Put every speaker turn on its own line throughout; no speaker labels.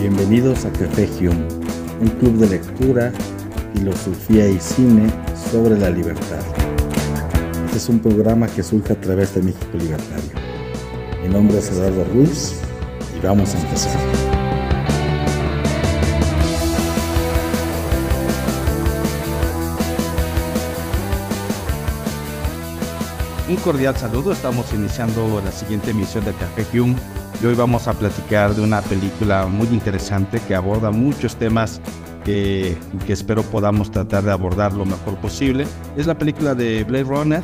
Bienvenidos a Café Hume, un club de lectura, filosofía y cine sobre la libertad. Este es un programa que surge a través de México Libertario. Mi nombre es Eduardo Ruiz y vamos a empezar.
Un cordial saludo, estamos iniciando la siguiente emisión de Café Hume y hoy vamos a platicar de una película muy interesante que aborda muchos temas que, que espero podamos tratar de abordar lo mejor posible. Es la película de Blade Runner,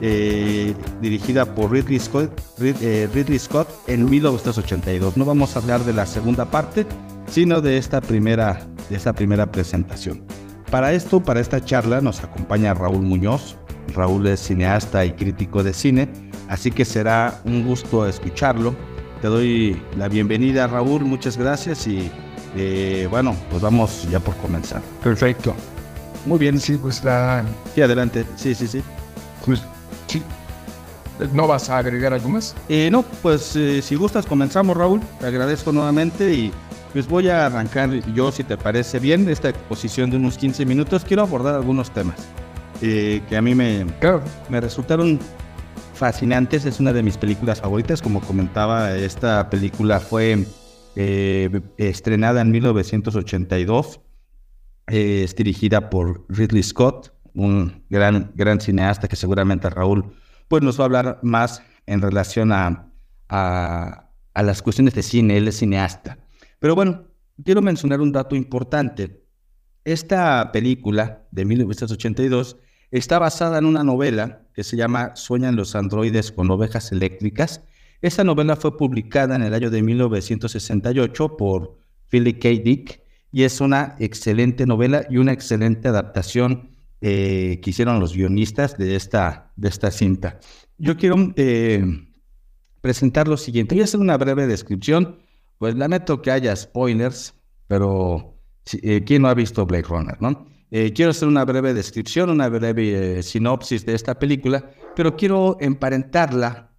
eh, dirigida por Ridley Scott, eh, Ridley Scott en 1982. No vamos a hablar de la segunda parte, sino de esta primera, de esta primera presentación. Para esto, para esta charla, nos acompaña Raúl Muñoz. Raúl es cineasta y crítico de cine, así que será un gusto escucharlo te doy la bienvenida, Raúl. Muchas gracias y eh, bueno, pues vamos ya por comenzar.
Perfecto.
Muy bien.
Sí, pues la...
Sí, adelante. Sí, sí, sí.
Pues sí. ¿No vas a agregar algo más?
Eh, no, pues eh, si gustas comenzamos, Raúl. Te agradezco nuevamente y pues voy a arrancar yo, si te parece bien, esta exposición de unos 15 minutos. Quiero abordar algunos temas que a mí me, me resultaron fascinantes, es una de mis películas favoritas. Como comentaba, esta película fue eh, estrenada en 1982. Eh, es dirigida por Ridley Scott, un gran, gran cineasta que seguramente Raúl pues nos va a hablar más en relación a, a, a las cuestiones de cine. Él es cineasta. Pero bueno, quiero mencionar un dato importante. Esta película de 1982 Está basada en una novela que se llama Sueñan los androides con ovejas eléctricas. Esta novela fue publicada en el año de 1968 por Philip K. Dick y es una excelente novela y una excelente adaptación eh, que hicieron los guionistas de esta, de esta cinta. Yo quiero eh, presentar lo siguiente. Voy a hacer una breve descripción. Pues lamento que haya spoilers, pero eh, ¿quién no ha visto Blade Runner, no? Eh, quiero hacer una breve descripción, una breve eh, sinopsis de esta película, pero quiero emparentarla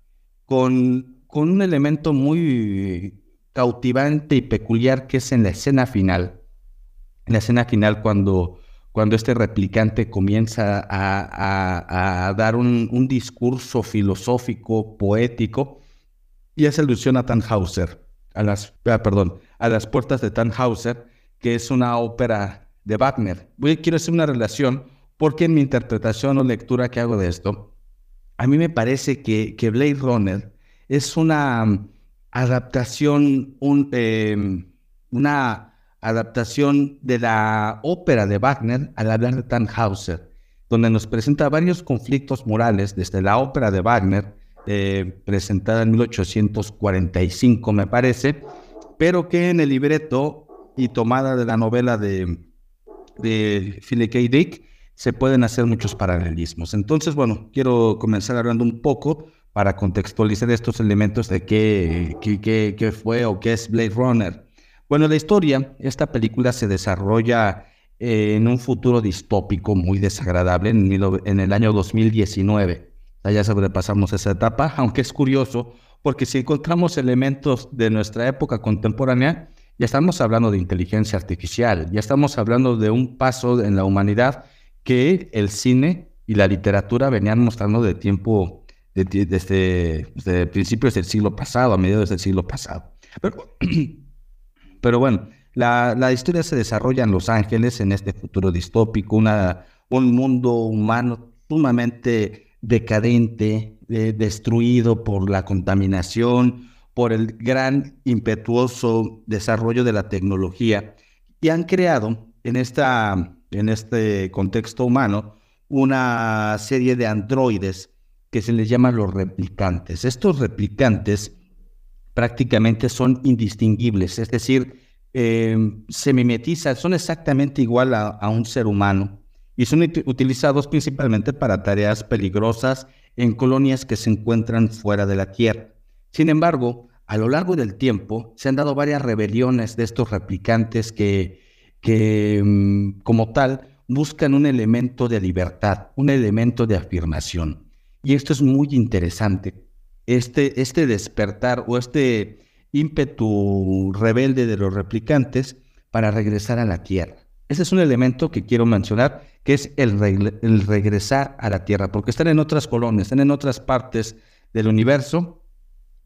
con, con un elemento muy cautivante y peculiar que es en la escena final. En la escena final cuando, cuando este replicante comienza a, dar un, un, discurso filosófico, poético, y hace alusión a Tannhauser, a las, ah, perdón, a las puertas de Tannhauser, que es una ópera de Wagner. Quiero hacer una relación porque en mi interpretación o lectura que hago de esto, a mí me parece que, que Blade Runner es una um, adaptación, em, una adaptación de la ópera de Wagner al hablar de Tannhauser, donde nos presenta varios conflictos morales desde la ópera de Wagner, eh, presentada en 1845 me parece, pero que en el libreto y tomada de la novela de de Philip K. Dick, se pueden hacer muchos paralelismos. Entonces, bueno, quiero comenzar hablando un poco para contextualizar estos elementos de qué, qué, qué, fue o qué es Blade Runner. Bueno, la historia, esta película se desarrolla en un futuro distópico muy desagradable en, en el año 2019. Ya sobrepasamos esa etapa, aunque es curioso porque si encontramos elementos de nuestra época contemporánea, ya estamos hablando de inteligencia artificial, ya estamos hablando de un paso en la humanidad que el cine y la literatura venían mostrando de tiempo, desde, principios del siglo pasado, a mediados del siglo pasado. Pero, bueno, la, historia se desarrolla en Los Ángeles, en este futuro distópico, una, un mundo humano sumamente decadente, destruido por la contaminación, por el gran impetuoso desarrollo de la tecnología y han creado en, esta, en este contexto humano una serie de androides que se les llama los replicantes. Estos replicantes prácticamente son indistinguibles, es decir, eh, se mimetizan, son exactamente igual a un ser humano y son utilizados principalmente para tareas peligrosas en colonias que se encuentran fuera de la Tierra. Sin embargo, a lo largo del tiempo se han dado varias rebeliones de estos replicantes que, que mm, como tal, buscan un elemento de libertad, un elemento de afirmación. Y esto es muy interesante. Este, este despertar o este, ímpetu rebelde de los replicantes para regresar a la Tierra. Ese es un elemento que quiero mencionar, que es el, regresar a la Tierra, porque están en otras colonias, están en otras partes del universo,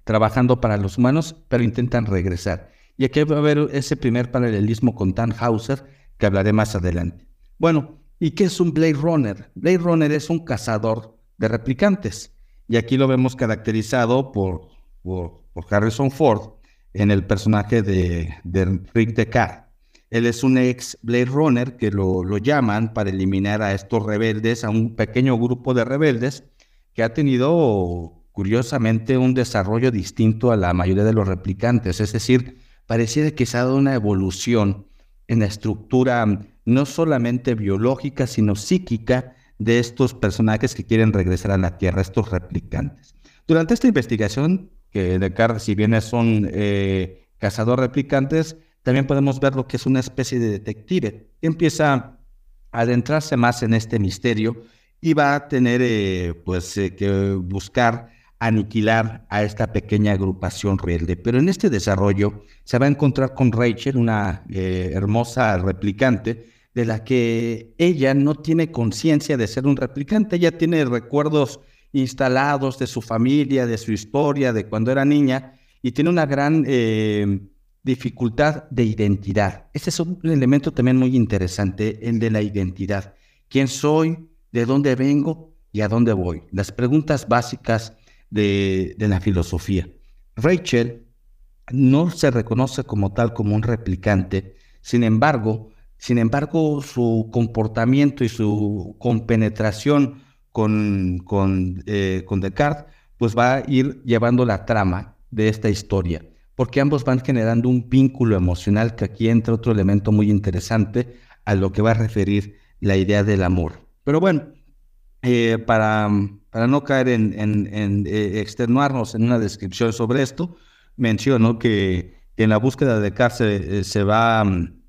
trabajando para los humanos, pero intentan regresar. Y aquí va a haber ese primer paralelismo con Tannhauser, que hablaré más adelante. Bueno, ¿y qué es un Blade Runner? Blade Runner es un cazador de replicantes. Y aquí lo vemos caracterizado por, por, Harrison Ford en el personaje de, de Rick Deckard. Él es un ex Blade Runner que lo, lo, llaman para eliminar a estos rebeldes, a un pequeño grupo de rebeldes que ha tenido curiosamente un desarrollo distinto a la mayoría de los replicantes. Es decir, pareciera que se ha dado una evolución en la estructura no solamente biológica, sino psíquica de estos personajes que quieren regresar a la Tierra, estos replicantes. Durante esta investigación, que Descartes, si bien son eh, cazadores replicantes, también podemos ver lo que es una especie de detective, empieza a adentrarse más en este misterio y va a tener eh, pues, eh, que buscar aniquilar a esta pequeña agrupación rebelde. Pero en este desarrollo se va a encontrar con Rachel, una eh, hermosa replicante, de la que ella no tiene conciencia de ser un replicante, ella tiene recuerdos instalados de su familia, de su historia, de cuando era niña, y tiene una gran dificultad de identidad. Ese es un elemento también muy interesante, el de la identidad. ¿Quién soy? ¿De dónde vengo? ¿Y a dónde voy? Las preguntas básicas de, la filosofía. Rachel no se reconoce como tal como un replicante, sin embargo, sin embargo, su comportamiento y su compenetración con, eh, con Descartes, pues va a ir llevando la trama de esta historia porque ambos van generando un vínculo emocional que aquí entra otro elemento muy interesante a lo que va a referir la idea del amor. Pero bueno, eh, para, para no caer en, en, eh, extenuarnos en una descripción sobre esto, menciono que en la búsqueda de cárcel eh, se, va,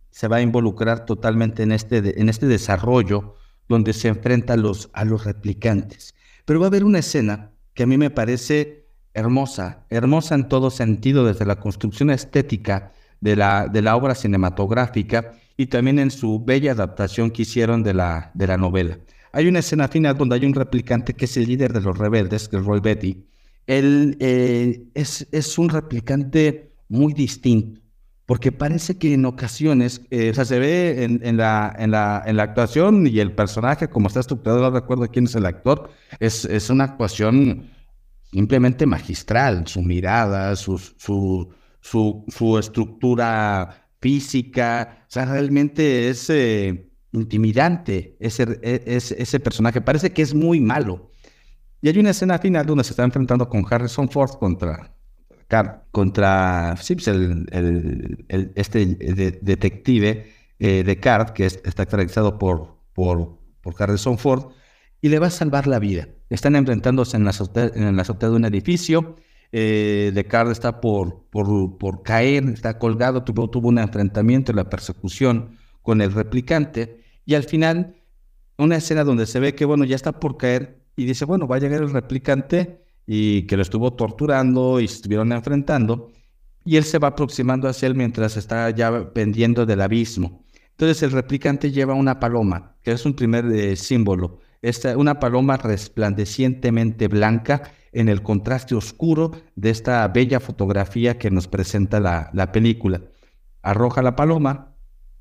se va a involucrar totalmente en este, en este desarrollo donde se enfrenta a los, a los replicantes. Pero va a haber una escena que a mí me parece hermosa, hermosa en todo sentido, desde la construcción estética de la, de la obra cinematográfica y también en su bella adaptación que hicieron de la, de la novela. Hay una escena final donde hay un replicante que es el líder de los rebeldes, que es Roy Betty. Él eh, es, es, un replicante muy distinto, porque parece que en ocasiones, eh, o sea, se ve en, la, en, la, en la actuación y el personaje, como está estructurado, no recuerdo quién es el actor, es, es una actuación simplemente magistral, su mirada, su, su, su, estructura física, o sea, realmente es eh, intimidante ese, e, ese personaje, parece que es muy malo. Y hay una escena final donde se está enfrentando con Harrison Ford contra, contra pues, el, el, este detective eh, de Card, que está caracterizado por, por, por Harrison Ford, y le va a salvar la vida. Están enfrentándose en la azotea, de un edificio. Eh, Descartes está por, por, por, caer, está colgado, tuvo, tuvo un enfrentamiento, la persecución con el replicante. Y al final, una escena donde se ve que, bueno, ya está por caer y dice, bueno, va a llegar el replicante y que lo estuvo torturando y estuvieron enfrentando. Y él se va aproximando hacia él mientras está ya pendiendo del abismo. Entonces el replicante lleva una paloma, que es un primer eh, símbolo esta, una paloma resplandecientemente blanca en el contraste oscuro de esta bella fotografía que nos presenta la, la película. Arroja la paloma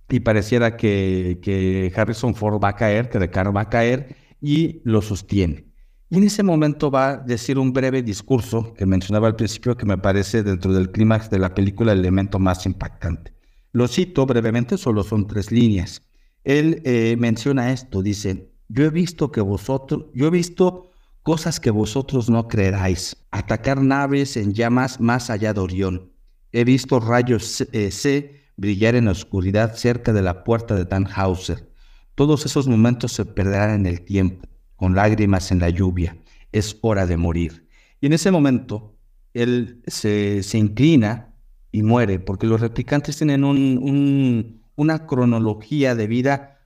y pareciera que, que, Harrison Ford va a caer, que Descartes va a caer y lo sostiene. Y en ese momento va a decir un breve discurso que mencionaba al principio que me parece dentro del clímax de la película el elemento más impactante. Lo cito brevemente, solo son tres líneas. Él eh, menciona esto, dice, yo he visto que vosotros, yo he visto cosas que vosotros no creeráis, atacar naves en llamas más allá de Orión. He visto rayos eh, C brillar en la oscuridad cerca de la puerta de Tannhauser. Todos esos momentos se perderán en el tiempo, con lágrimas en la lluvia. Es hora de morir. Y en ese momento, él se, se inclina y muere, porque los replicantes tienen un, una cronología de vida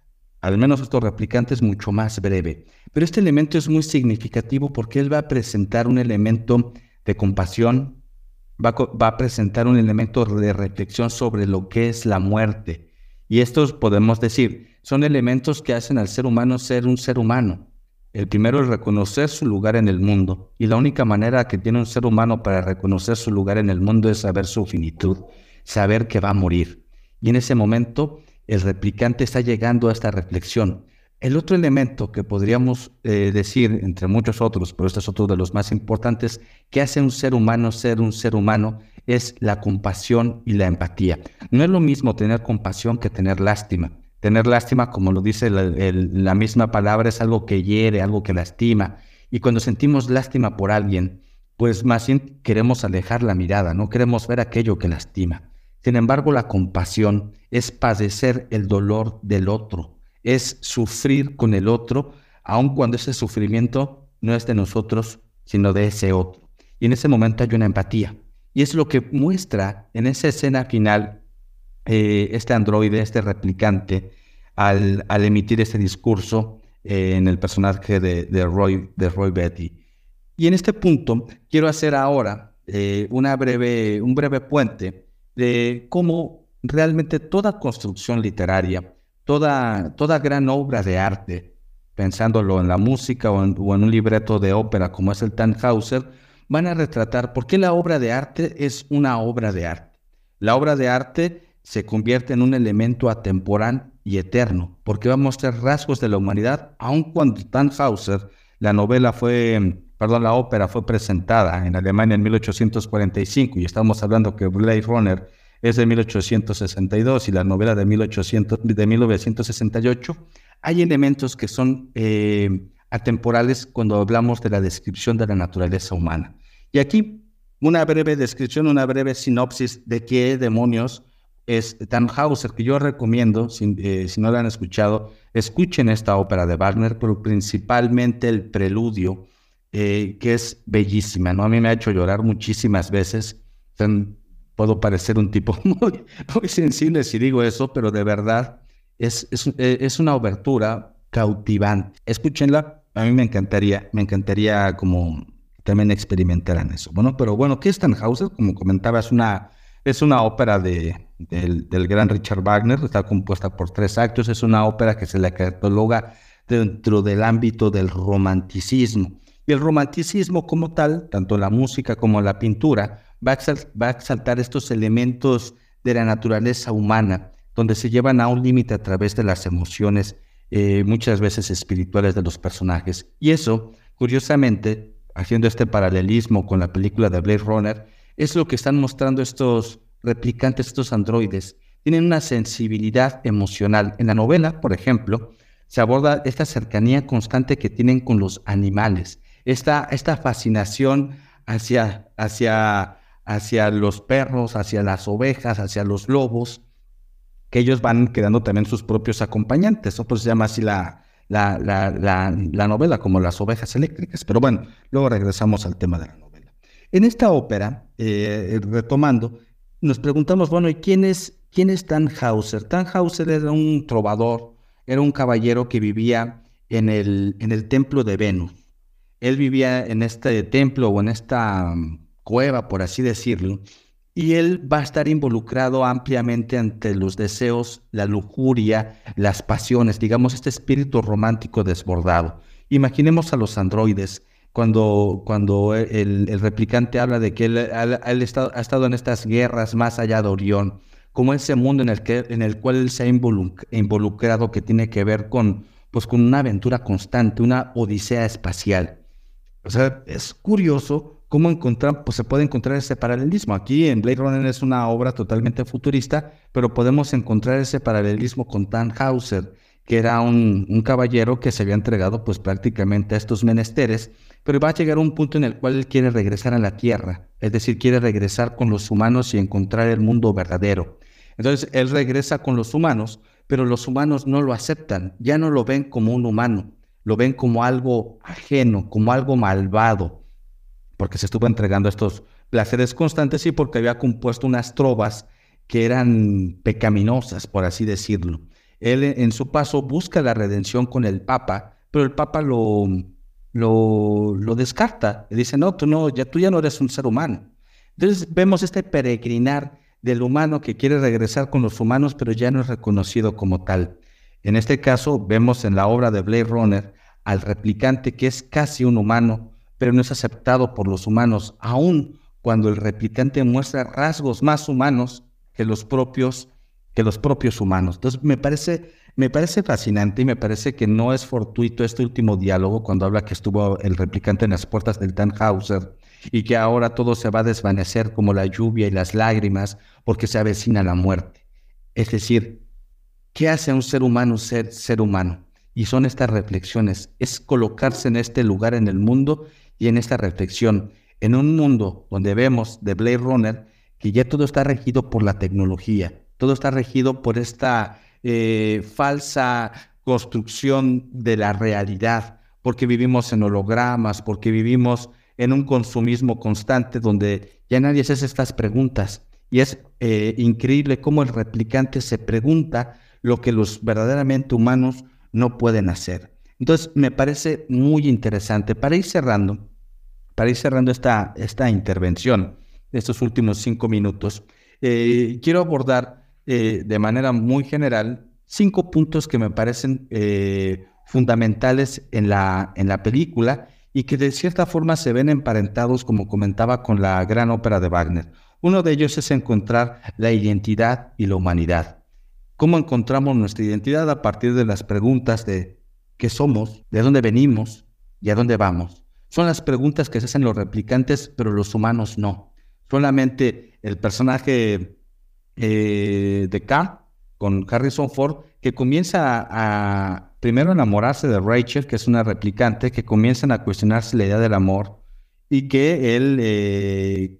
al menos estos replicantes, mucho más breve. Pero este elemento es muy significativo porque él va a presentar un elemento de compasión, va, a presentar un elemento de reflexión sobre lo que es la muerte. Y estos podemos decir, son elementos que hacen al ser humano ser un ser humano. El primero es reconocer su lugar en el mundo, y la única manera que tiene un ser humano para reconocer su lugar en el mundo es saber su finitud, saber que va a morir. Y en ese momento el replicante está llegando a esta reflexión. El otro elemento que podríamos eh, decir, entre muchos otros, pero este es otro de los más importantes, que hace un ser humano ser un ser humano, es la compasión y la empatía. No es lo mismo tener compasión que tener lástima. Tener lástima, como lo dice la, misma palabra, es algo que hiere, algo que lastima. Y cuando sentimos lástima por alguien, pues más bien queremos alejar la mirada, no queremos ver aquello que lastima. Sin embargo, la compasión es padecer el dolor del otro, es sufrir con el otro, aun cuando ese sufrimiento no es de nosotros, sino de ese otro. Y en ese momento hay una empatía. Y es lo que muestra en esa escena final eh, este androide, este replicante, al, emitir este discurso eh, en el personaje de, Roy, de Roy Betty. Y en este punto quiero hacer ahora eh, una breve, un breve puente de cómo realmente toda construcción literaria, toda, toda gran obra de arte, pensándolo en la música o en, un libreto de ópera como es el Tannhauser, van a retratar por qué la obra de arte es una obra de arte. La obra de arte se convierte en un elemento atemporal y eterno, porque va a mostrar rasgos de la humanidad, aun cuando Tannhauser, la novela fue, perdón, la ópera fue presentada en Alemania en 1845, y estamos hablando que Blade Runner es de 1862 y la novela de, 1800, de 1968, hay elementos que son eh, atemporales cuando hablamos de la descripción de la naturaleza humana. Y aquí una breve descripción, una breve sinopsis de qué demonios es Tannhauser, que yo recomiendo, eh, si, no la han escuchado, escuchen esta ópera de Wagner, pero principalmente el preludio, eh, que es bellísima, ¿no? A mí me ha hecho llorar muchísimas veces. Puedo parecer un tipo muy, sensible si digo eso, pero de verdad es, es, es una obertura cautivante. Escúchenla, a mí me encantaría, me encantaría como también experimentaran eso. Bueno, pero bueno, ¿qué es Tannhauser? Como comentaba, es una es una ópera de, del, gran Richard Wagner, está compuesta por tres actos, es una ópera que se le cataloga dentro del ámbito del romanticismo. Y el romanticismo como tal, tanto la música como la pintura, va a, exaltar estos elementos de la naturaleza humana, donde se llevan a un límite a través de las emociones, eh, muchas veces espirituales de los personajes. Y eso, curiosamente, haciendo este paralelismo con la película de Blade Runner, es lo que están mostrando estos replicantes, estos androides. Tienen una sensibilidad emocional. En la novela, por ejemplo, se aborda esta cercanía constante que tienen con los animales, esta, esta fascinación hacia, hacia, hacia los perros, hacia las ovejas, hacia los lobos, que ellos van quedando también sus propios acompañantes. Pues se llama así la, la, la, la, novela, como las ovejas eléctricas. Pero bueno, luego regresamos al tema de la novela. En esta ópera, eh, retomando, nos preguntamos, bueno, ¿y quién es, quién es Tannhauser? Tannhauser era un trovador, era un caballero que vivía en el, en el templo de Venus. Él vivía en este templo o en esta cueva, por así decirlo, y él va a estar involucrado ampliamente ante los deseos, la lujuria, las pasiones, digamos, este espíritu romántico desbordado. Imaginemos a los androides cuando, cuando el, replicante habla de que él, ha estado en estas guerras más allá de Orión, como ese mundo en el, que, en el cual él se ha involucrado que tiene que ver con, pues, con una aventura constante, una odisea espacial. O sea, es curioso cómo encontrar, pues se puede encontrar ese paralelismo. Aquí en Blade Runner es una obra totalmente futurista, pero podemos encontrar ese paralelismo con Tannhauser, que era un, un caballero que se había entregado pues prácticamente a estos menesteres pero va a llegar un punto en el cual él quiere regresar a la tierra, es decir, quiere regresar con los humanos y encontrar el mundo verdadero. Entonces, él regresa con los humanos, pero los humanos no lo aceptan, ya no lo ven como un humano, lo ven como algo ajeno, como algo malvado, porque se estuvo entregando estos placeres constantes y porque había compuesto unas trovas que eran pecaminosas, por así decirlo. Él en su paso busca la redención con el Papa, pero el Papa lo, lo, descarta. Le dice, no, tú, no ya, tú ya no eres un ser humano. Entonces vemos este peregrinar del humano que quiere regresar con los humanos, pero ya no es reconocido como tal. En este caso, vemos en la obra de Blade Runner al replicante que es casi un humano, pero no es aceptado por los humanos, aun cuando el replicante muestra rasgos más humanos que los propios, que los propios humanos. Entonces, me parece, me parece fascinante y me parece que no es fortuito este último diálogo cuando habla que estuvo el replicante en las puertas del Tannhauser y que ahora todo se va a desvanecer como la lluvia y las lágrimas porque se avecina la muerte. Es decir, ¿qué hace un ser humano ser ser humano? Y son estas reflexiones, es colocarse en este lugar en el mundo y en esta reflexión, en un mundo donde vemos de Blade Runner que ya todo está regido por la tecnología, todo está regido por esta eh, falsa construcción de la realidad, porque vivimos en hologramas, porque vivimos en un consumismo constante donde ya nadie se hace estas preguntas. Y es eh, increíble cómo el replicante se pregunta lo que los verdaderamente humanos no pueden hacer. Entonces, me parece muy interesante. Para ir cerrando, para ir cerrando esta, esta intervención, estos últimos cinco minutos, eh, quiero abordar eh, de manera muy general cinco puntos que me parecen fundamentales en la, en la película y que de cierta forma se ven emparentados, como comentaba, con la gran ópera de Wagner. Uno de ellos es encontrar la identidad y la humanidad. ¿Cómo encontramos nuestra identidad a partir de las preguntas de qué somos, de dónde venimos y a dónde vamos? Son las preguntas que se hacen los replicantes, pero los humanos no. Solamente el personaje eh, de K, con Harrison Ford, que comienza a primero enamorarse de Rachel, que es una replicante, que comienzan a cuestionarse la idea del amor y que él eh,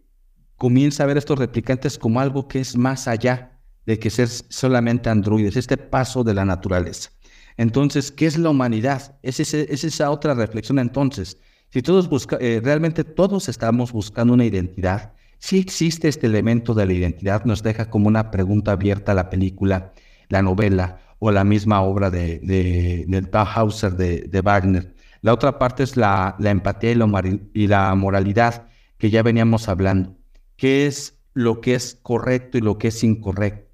comienza a ver estos replicantes como algo que es más allá de que ser solamente androides, este paso de la naturaleza. Entonces, ¿qué es la humanidad? Es, esa otra reflexión entonces. Si todos busca, eh, realmente todos estamos buscando una identidad, si existe este elemento de la identidad, nos deja como una pregunta abierta la película, la novela, o la misma obra de, de, del Tannhauser de, Wagner. La otra parte es la, la empatía y la, y la moralidad que ya veníamos hablando. ¿Qué es lo que es correcto y lo que es incorrecto?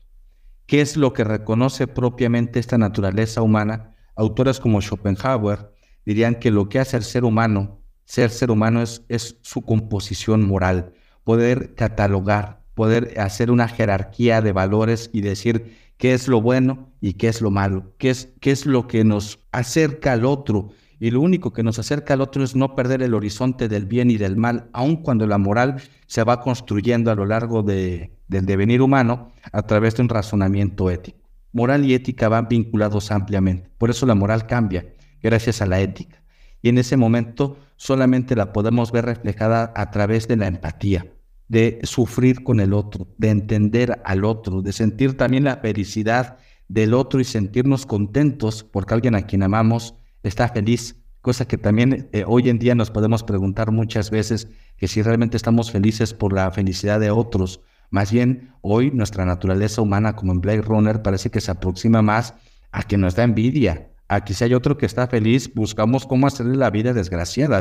¿Qué es lo que reconoce propiamente esta naturaleza humana? Autores como Schopenhauer dirían que lo que hace al ser humano, ser ser humano, es, su composición moral, poder catalogar, poder hacer una jerarquía de valores y decir qué es lo bueno y qué es lo malo, qué es, qué es lo que nos acerca al otro. Y lo único que nos acerca al otro es no perder el horizonte del bien y del mal, aun cuando la moral se va construyendo a lo largo de, del devenir humano a través de un razonamiento ético. Moral y ética van vinculados ampliamente. Por eso la moral cambia, gracias a la ética. Y en ese momento solamente la podemos ver reflejada a través de la empatía de sufrir con el otro, de entender al otro, de sentir también la felicidad del otro y sentirnos contentos porque alguien a quien amamos está feliz, cosa que también eh, hoy en día nos podemos preguntar muchas veces que si realmente estamos felices por la felicidad de otros. Más bien, hoy nuestra naturaleza humana, como en Blade Runner, parece que se aproxima más a que nos da envidia, a que si hay otro que está feliz, buscamos cómo hacerle la vida desgraciada.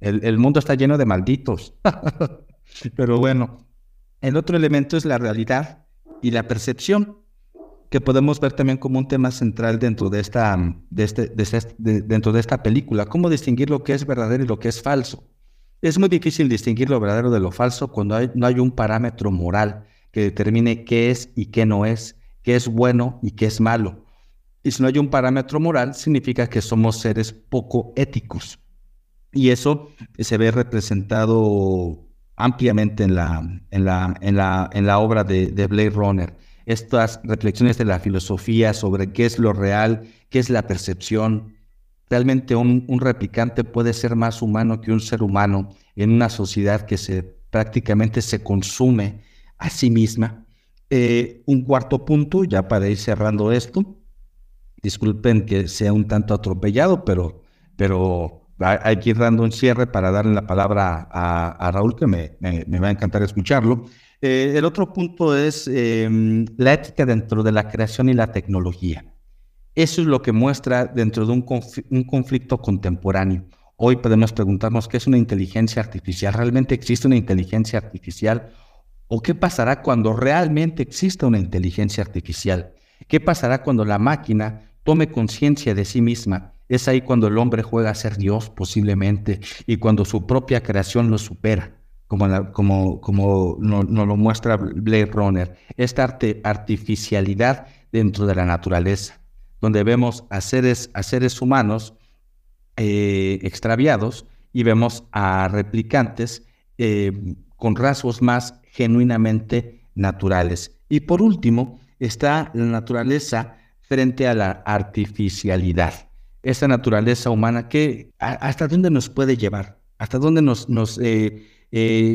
el, mundo está lleno de malditos. Pero bueno, el otro elemento es la realidad y la percepción, que podemos ver también como un tema central dentro de esta, de este, este dentro de esta película. Cómo distinguir lo que es verdadero y lo que es falso. Es muy difícil distinguir lo verdadero de lo falso cuando no hay un parámetro moral que determine qué es y qué no es, qué es bueno y qué es malo. Y si no hay un parámetro moral, significa que somos seres poco éticos. Y eso se ve representado ampliamente en la, en la, en la, en la obra de, de Blade Runner. Estas reflexiones de la filosofía sobre qué es lo real, qué es la percepción. Realmente un, un replicante puede ser más humano que un ser humano en una sociedad que se prácticamente se consume a sí misma. Eh, un cuarto punto, ya para ir cerrando esto, disculpen que sea un tanto atropellado, pero, pero hay que ir dando un cierre para darle la palabra a, Raúl, que me, va a encantar escucharlo. Eh, el otro punto es em, la ética dentro de la creación y la tecnología. Eso es lo que muestra dentro de un, conflicto contemporáneo. Hoy podemos preguntarnos qué es una inteligencia artificial. ¿Realmente existe una inteligencia artificial? ¿O qué pasará cuando realmente exista una inteligencia artificial? ¿Qué pasará cuando la máquina tome conciencia de sí misma? Es ahí cuando el hombre juega a ser Dios posiblemente y cuando su propia creación lo supera, como, nos lo muestra Blade Runner. Esta artificialidad dentro de la naturaleza, donde vemos a seres, a seres humanos eh, extraviados y vemos a replicantes eh, con rasgos más genuinamente naturales. Y por último, está la naturaleza frente a la artificialidad. Esa naturaleza humana que hasta dónde nos puede llevar, hasta dónde nos, nos, eh,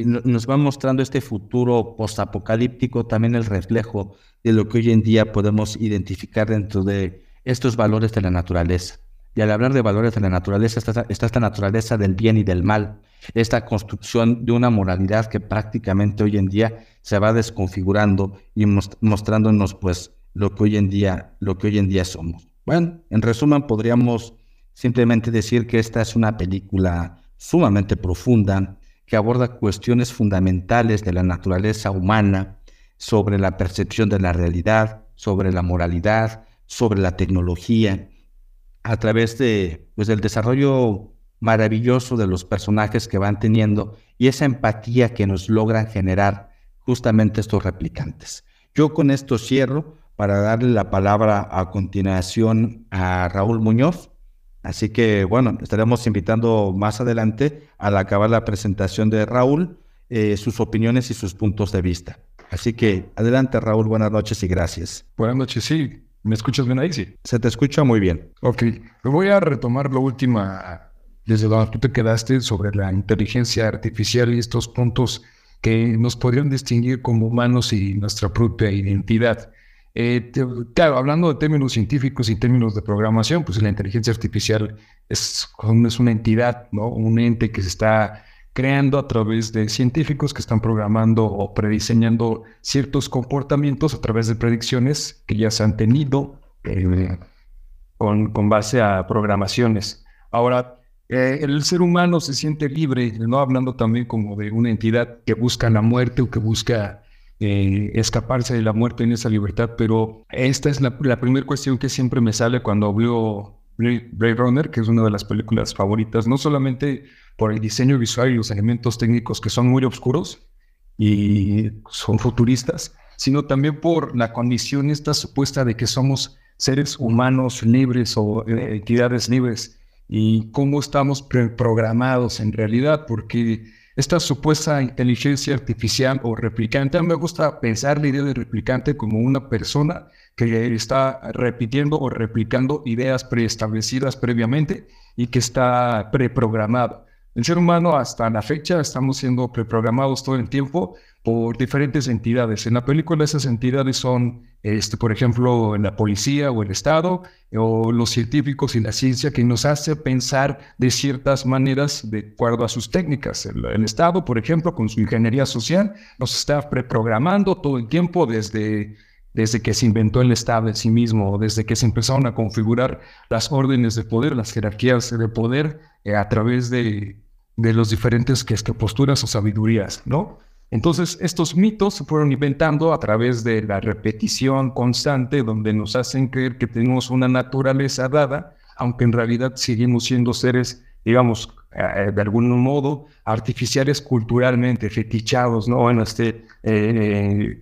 nos va mostrando este futuro postapocalíptico, también el reflejo de lo que hoy en día podemos identificar dentro de estos valores de la naturaleza. Y al hablar de valores de la naturaleza está, esta naturaleza del bien y del mal, esta construcción de una moralidad que prácticamente hoy en día se va desconfigurando y mostrándonos pues lo que hoy en día, lo que hoy en día somos. Bueno, en resumen podríamos simplemente decir que esta es una película sumamente profunda que aborda cuestiones fundamentales de la naturaleza humana, sobre la percepción de la realidad, sobre la moralidad, sobre la tecnología, a través de, pues, del desarrollo maravilloso de los personajes que van teniendo y esa empatía que nos logran generar justamente estos replicantes. Yo con esto cierro para darle la palabra a continuación a Raúl Muñoz. Así que bueno, estaremos invitando más adelante al acabar la presentación de Raúl eh, sus opiniones y sus puntos de vista. Así que adelante Raúl, buenas noches y gracias.
Buenas noches, sí. ¿Me escuchas bien ahí? Sí.
Se te escucha muy bien.
Ok. Voy a retomar la última, desde donde tú te quedaste, sobre la inteligencia artificial y estos puntos que nos podrían distinguir como humanos y nuestra propia identidad. Eh, claro, hablando de términos científicos y términos de programación, pues la inteligencia artificial es, es una entidad, ¿no? Un ente que se está creando a través de científicos que están programando o prediseñando ciertos comportamientos a través de predicciones que ya se han tenido eh, con, con, base a programaciones. Ahora, eh, el ser humano se siente libre, no hablando también como de una entidad que busca la muerte o que busca eh, escaparse de la muerte en esa libertad, pero esta es la, primera cuestión que siempre me sale cuando veo Brave Runner, que es una de las películas favoritas, no solamente por el diseño visual y los elementos técnicos que son muy oscuros y son futuristas, sino también por la condición esta supuesta de que somos seres humanos libres o eh, entidades libres y cómo estamos programados en realidad, porque esta supuesta inteligencia artificial o replicante, me gusta pensar la idea de replicante como una persona que está repitiendo o replicando ideas preestablecidas previamente y que está preprogramada. El ser humano hasta la fecha estamos siendo preprogramados todo el tiempo por diferentes entidades. En la película esas entidades son, este, por ejemplo, la policía o el Estado o los científicos y la ciencia que nos hace pensar de ciertas maneras de acuerdo a sus técnicas. El, el Estado, por ejemplo, con su ingeniería social, nos está preprogramando todo el tiempo desde desde que se inventó el Estado en sí mismo, desde que se empezaron a configurar las órdenes de poder, las jerarquías de poder eh, a través de de los diferentes que, que posturas o sabidurías, ¿no? Entonces, estos mitos se fueron inventando a través de la repetición constante, donde nos hacen creer que tenemos una naturaleza dada, aunque en realidad seguimos siendo seres, digamos, eh, de algún modo, artificiales culturalmente, fetichados, ¿no? Bueno, este, eh,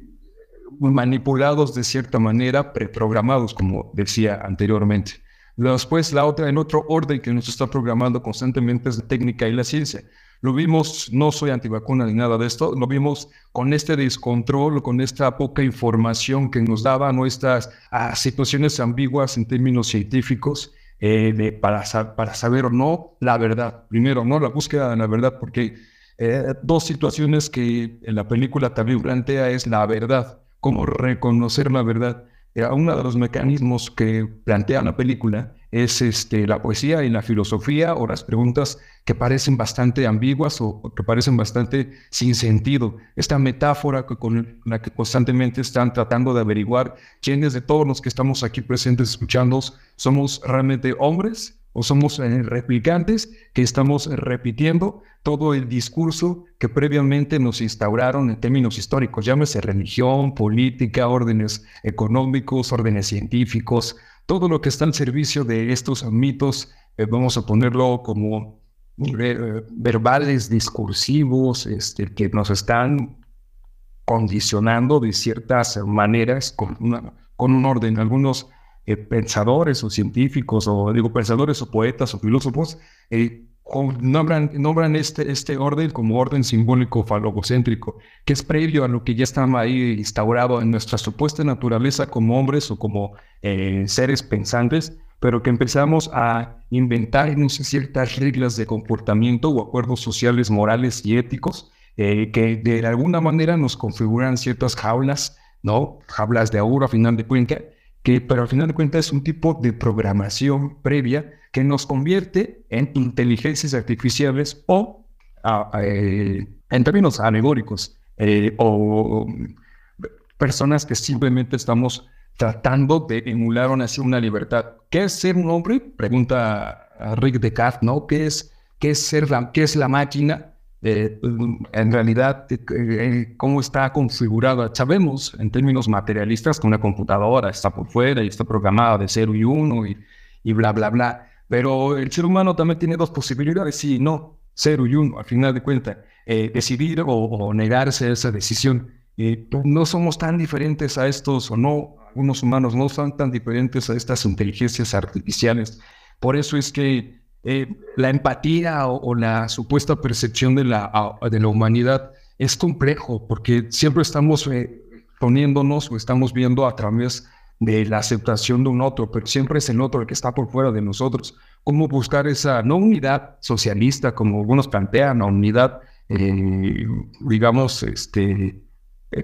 manipulados de cierta manera, preprogramados, como decía anteriormente. Después, la otra en otro orden que nos está programando constantemente es la técnica y la ciencia. Lo vimos, no soy antivacuna ni nada de esto, lo vimos con este descontrol, con esta poca información que nos daba nuestras ah, situaciones ambiguas en términos científicos eh, de, para, para saber o no la verdad. Primero, no la búsqueda de la verdad, porque eh, dos situaciones que en la película también plantea es la verdad, cómo reconocer la verdad uno de los mecanismos que plantea la película es este, la poesía y la filosofía o las preguntas que parecen bastante ambiguas o, que parecen bastante sin sentido. Esta metáfora con la que constantemente están tratando de averiguar quiénes de todos los que estamos aquí presentes escuchando somos realmente hombres o somos eh, replicantes que estamos repitiendo todo el discurso que previamente nos instauraron en términos históricos, llámese religión, política, órdenes económicos, órdenes científicos, todo lo que está al servicio de estos mitos, eh, vamos a ponerlo como eh, verbales, discursivos, este, que nos están condicionando de ciertas maneras con, con un orden. Algunos eh, pensadores o científicos, o digo pensadores o poetas o filósofos, eh, nombran, nombran este, este orden como orden simbólico falogocéntrico, que es previo a lo que ya estaba ahí instaurado en nuestra supuesta naturaleza como hombres o como eh, seres pensantes, pero que empezamos a inventar no sé, ciertas reglas de comportamiento o acuerdos sociales, morales y éticos que de alguna manera nos configuran ciertas jaulas, ¿no? Jaulas de aura, a final de cuentas, que pero al final de cuentas es un tipo de programación previa que nos convierte en inteligencias artificiales o, eh, en términos alegóricos, eh, o personas que simplemente estamos tratando de emular una, una libertad. ¿Qué es ser un hombre? Pregunta Rick Descartes, ¿no? ¿Qué es, qué es ser qué es la máquina? Eh, en realidad eh, eh, cómo está configurada. Sabemos en términos materialistas que una computadora está por fuera y está programada de 0 y 1 y, y, bla, bla, bla. Pero el ser humano también tiene dos posibilidades, sí y no, 0 y 1, al final de cuentas. decidir o, negarse a esa decisión. Pues, no somos tan diferentes a estos, o no, algunos humanos no son tan diferentes a estas inteligencias artificiales. Por eso es que eh, la empatía o, la supuesta percepción de la, de la humanidad es complejo porque siempre estamos eh, poniéndonos o estamos viendo a través de la aceptación de un otro, pero siempre es el otro el que está por fuera de nosotros. ¿Cómo buscar esa, no unidad socialista como algunos plantean, la unidad, eh, digamos, este,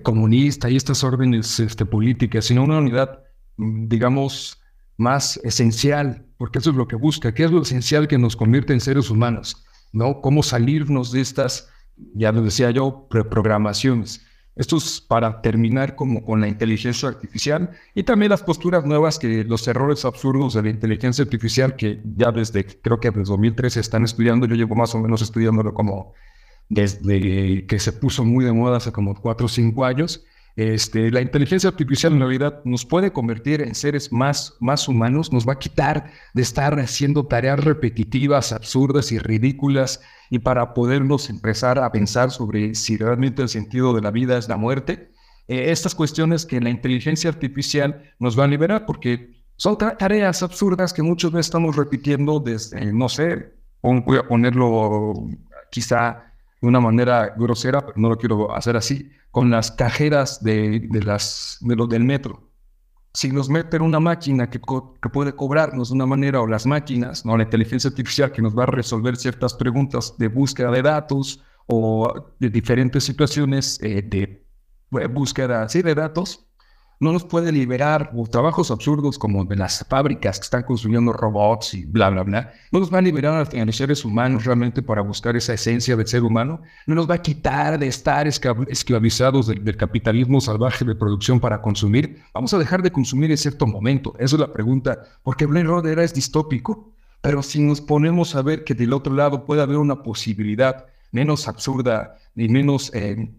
comunista y estas órdenes este, políticas, sino una unidad, digamos, más esencial, porque eso es lo que busca, qué es lo esencial que nos convierte en seres humanos, ¿no? Cómo salirnos de estas, ya lo decía yo, preprogramaciones. Esto es para terminar como con la inteligencia artificial y también las posturas nuevas que los errores absurdos de la inteligencia artificial que ya desde, creo que desde 2013 están estudiando, yo llevo más o menos estudiándolo como desde que se puso muy de moda hace como cuatro o cinco años este, la inteligencia artificial en realidad nos puede convertir en seres más, más humanos, nos va a quitar de estar haciendo tareas repetitivas, absurdas y ridículas y para podernos empezar a pensar sobre si realmente el sentido de la vida es la muerte. Eh, estas cuestiones que la inteligencia artificial nos va a liberar porque son tareas absurdas que muchas veces estamos repitiendo desde, no sé, voy a ponerlo quizá de una manera grosera, pero no lo quiero hacer así, con las cajeras de, de las, de del metro. Si nos meten una máquina que, que, puede cobrarnos de una manera, o las máquinas, ¿no? la inteligencia artificial que nos va a resolver ciertas preguntas de búsqueda de datos o de diferentes situaciones eh, de búsqueda sí, de datos, no nos puede liberar, o trabajos absurdos como de las fábricas que están construyendo robots y bla, bla, bla, no nos va a liberar a los seres humanos realmente para buscar esa esencia del ser humano, no nos va a quitar de estar esclavizados del, capitalismo salvaje de producción para consumir, vamos a dejar de consumir en cierto momento, esa es la pregunta, porque Blade Runner es distópico, pero si nos ponemos a ver que del otro lado puede haber una posibilidad menos absurda y menos... Eh,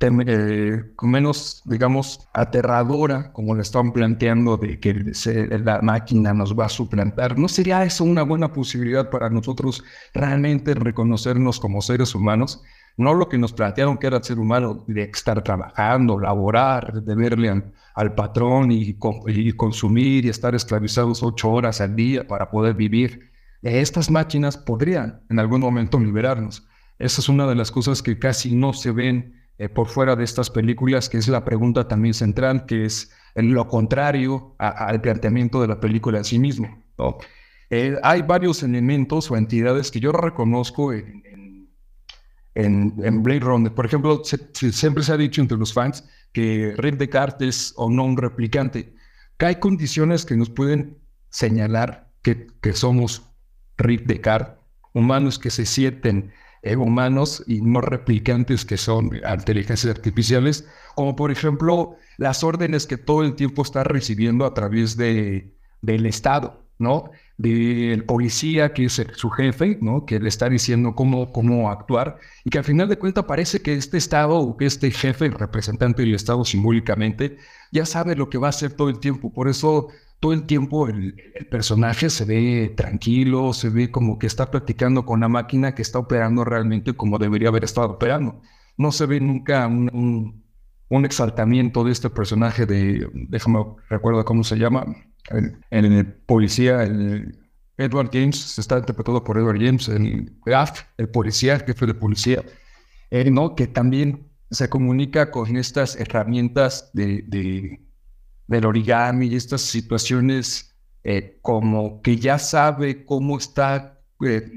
eh, menos, digamos, aterradora, como le están planteando, de que la máquina nos va a suplantar, ¿no sería eso una buena posibilidad para nosotros realmente reconocernos como seres humanos? No lo que nos plantearon que era ser humano, de estar trabajando, laborar, de verle al, patrón y, y, consumir y estar esclavizados ocho horas al día para poder vivir. Estas máquinas podrían en algún momento liberarnos. Esa es una de las cosas que casi no se ven eh, por fuera de estas películas, que es la pregunta también central, que es lo contrario al planteamiento de la película en sí mismo. Eh, hay varios elementos o entidades que yo reconozco en, en, Blade Runner. Por ejemplo, siempre se ha dicho entre los fans que Rick Descartes es o no un replicante, hay condiciones que nos pueden señalar que, que somos Rick Descartes, humanos que se sienten humanos y no replicantes que son inteligencias artificiales, como por ejemplo las órdenes que todo el tiempo está recibiendo a través de, del Estado. ¿no? Del policía que es su jefe, ¿no? Que le está diciendo cómo, cómo actuar y que al final de cuentas parece que este Estado o que este jefe, representante del Estado simbólicamente, ya sabe lo que va a hacer todo el tiempo. Por eso todo el tiempo el, personaje se ve tranquilo, se ve como que está platicando con la máquina que está operando realmente como debería haber estado operando. No se ve nunca un, exaltamiento de este personaje de, déjame recuerdo cómo se llama, en, el policía, el Edward James, está interpretado por Edward James, el Graf, el policía, el jefe de policía, eh, ¿no? que también se comunica con estas herramientas de del origami y estas situaciones eh, como que ya sabe cómo está eh,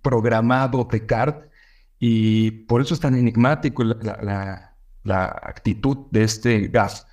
programado Descartes y por eso es tan enigmático la, actitud de este gas.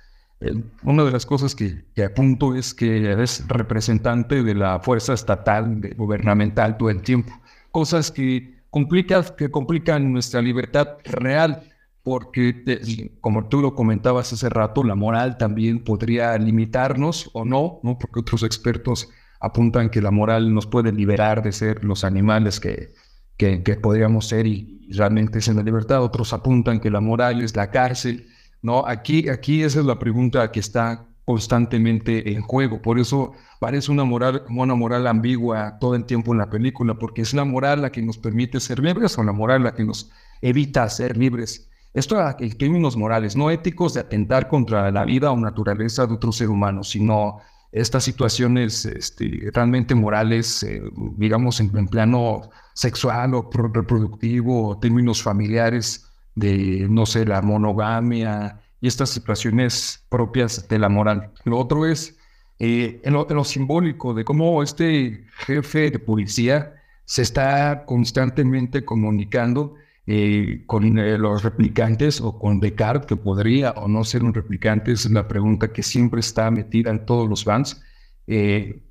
una de las cosas que, apunto es que es representante de la fuerza estatal, gubernamental todo el tiempo. Cosas que complican, que complican nuestra libertad real porque, como tú lo comentabas hace rato, la moral también podría limitarnos o no, ¿no? Porque otros expertos apuntan que la moral nos puede liberar de ser los animales que, que, podríamos ser y, realmente es en la libertad. Otros apuntan que la moral es la cárcel, ¿no? Aquí, aquí esa es la pregunta que está constantemente en juego. Por eso parece una moral, una moral ambigua todo el tiempo en la película, porque es la moral la que nos permite ser libres o la moral la que nos evita ser libres. Esto en términos morales, no éticos de atentar contra la vida o naturaleza de otro ser humano, sino estas situaciones este, realmente morales, eh, digamos, en, plano sexual o reproductivo, términos familiares de, no sé, la monogamia y estas situaciones propias de la moral. Lo otro es eh, en, lo, simbólico de cómo este jefe de policía se está constantemente comunicando eh, con eh, los replicantes o con Descartes, que podría o no ser un replicante, es la pregunta que siempre está metida en todos los fans. Eh,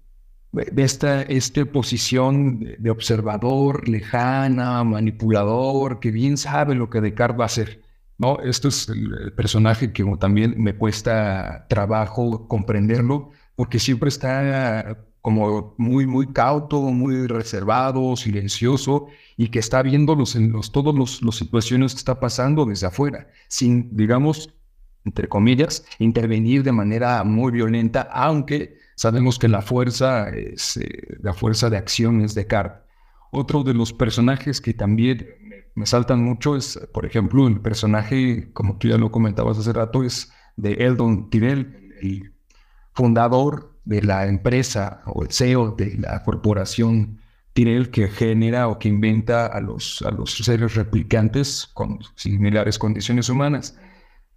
esta, esta posición de observador, lejana, manipulador, que bien sabe lo que Descartes va a hacer. ¿no? Esto es el, personaje que también me cuesta trabajo comprenderlo, porque siempre está como muy, muy cauto, muy reservado, silencioso, y que está viendo los, en los, todas las situaciones que está pasando desde afuera, sin, digamos, entre comillas, intervenir de manera muy violenta, aunque sabemos que la fuerza es eh, la fuerza de acciones de Card. Otro de los personajes que también me saltan mucho es, por ejemplo, el personaje, como tú ya lo comentabas hace rato, es de Eldon Tyrell, el fundador de la empresa o el CEO de la corporación Tyrell que genera o que inventa a los, a los seres replicantes con similares condiciones humanas.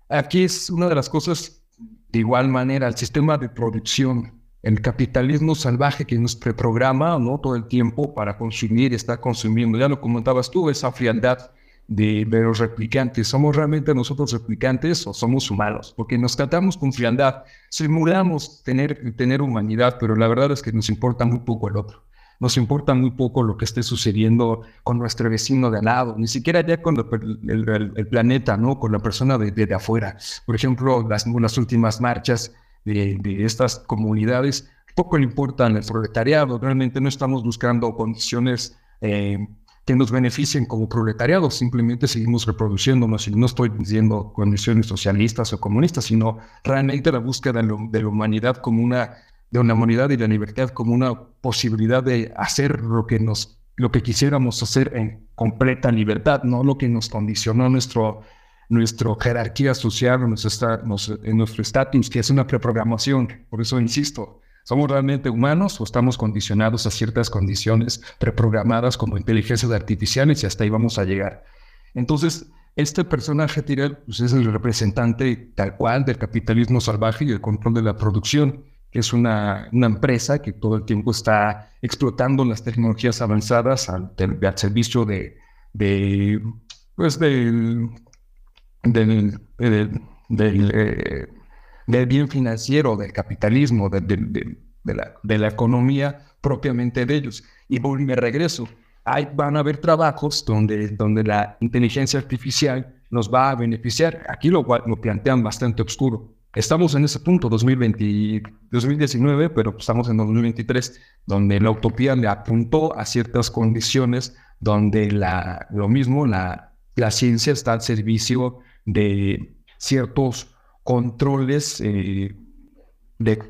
Aquí es una de las cosas, de igual manera, el sistema de producción, el capitalismo salvaje que nos preprograma ¿no? todo el tiempo para consumir está consumiendo. Ya lo comentabas tú, esa frialdad de, los replicantes. ¿Somos realmente nosotros replicantes o somos humanos? Porque nos tratamos con frialdad, simulamos tener, tener humanidad, pero la verdad es que nos importa muy poco el otro. Nos importa muy poco lo que esté sucediendo con nuestro vecino de al lado, ni siquiera ya con el, planeta, ¿no? Con la persona de, de, afuera. Por ejemplo, las, las últimas marchas de, de estas comunidades, poco le importan el proletariado. Realmente no estamos buscando condiciones eh, que nos beneficien como proletariado, simplemente seguimos reproduciéndonos y no estoy diciendo condiciones socialistas o comunistas, sino realmente la búsqueda de, la humanidad como una, de una humanidad y la libertad como una posibilidad de hacer lo que nos, lo que quisiéramos hacer en completa libertad, no lo que nos condicionó nuestro, nuestra jerarquía social, nuestro, nuestro estatus, que es una preprogramación. Por eso insisto, ¿Somos realmente humanos o estamos condicionados a ciertas condiciones preprogramadas como inteligencias artificiales y hasta ahí vamos a llegar? Entonces, este personaje Tyrell pues, es el representante tal cual del capitalismo salvaje y el control de la producción, que es una, una empresa que todo el tiempo está explotando las tecnologías avanzadas al, servicio de, de, pues del, del, del, eh, del bien financiero, del capitalismo, de, la, economía propiamente de ellos. Y me regreso. Ahí van a haber trabajos donde, donde la inteligencia artificial nos va a beneficiar. Aquí lo, lo plantean bastante oscuro. estamos en ese punto, 2020, 2019, pero estamos en 2023, donde la utopía le apuntó a ciertas condiciones donde la, lo mismo, la, la ciencia está al servicio de ciertos controles eh, de,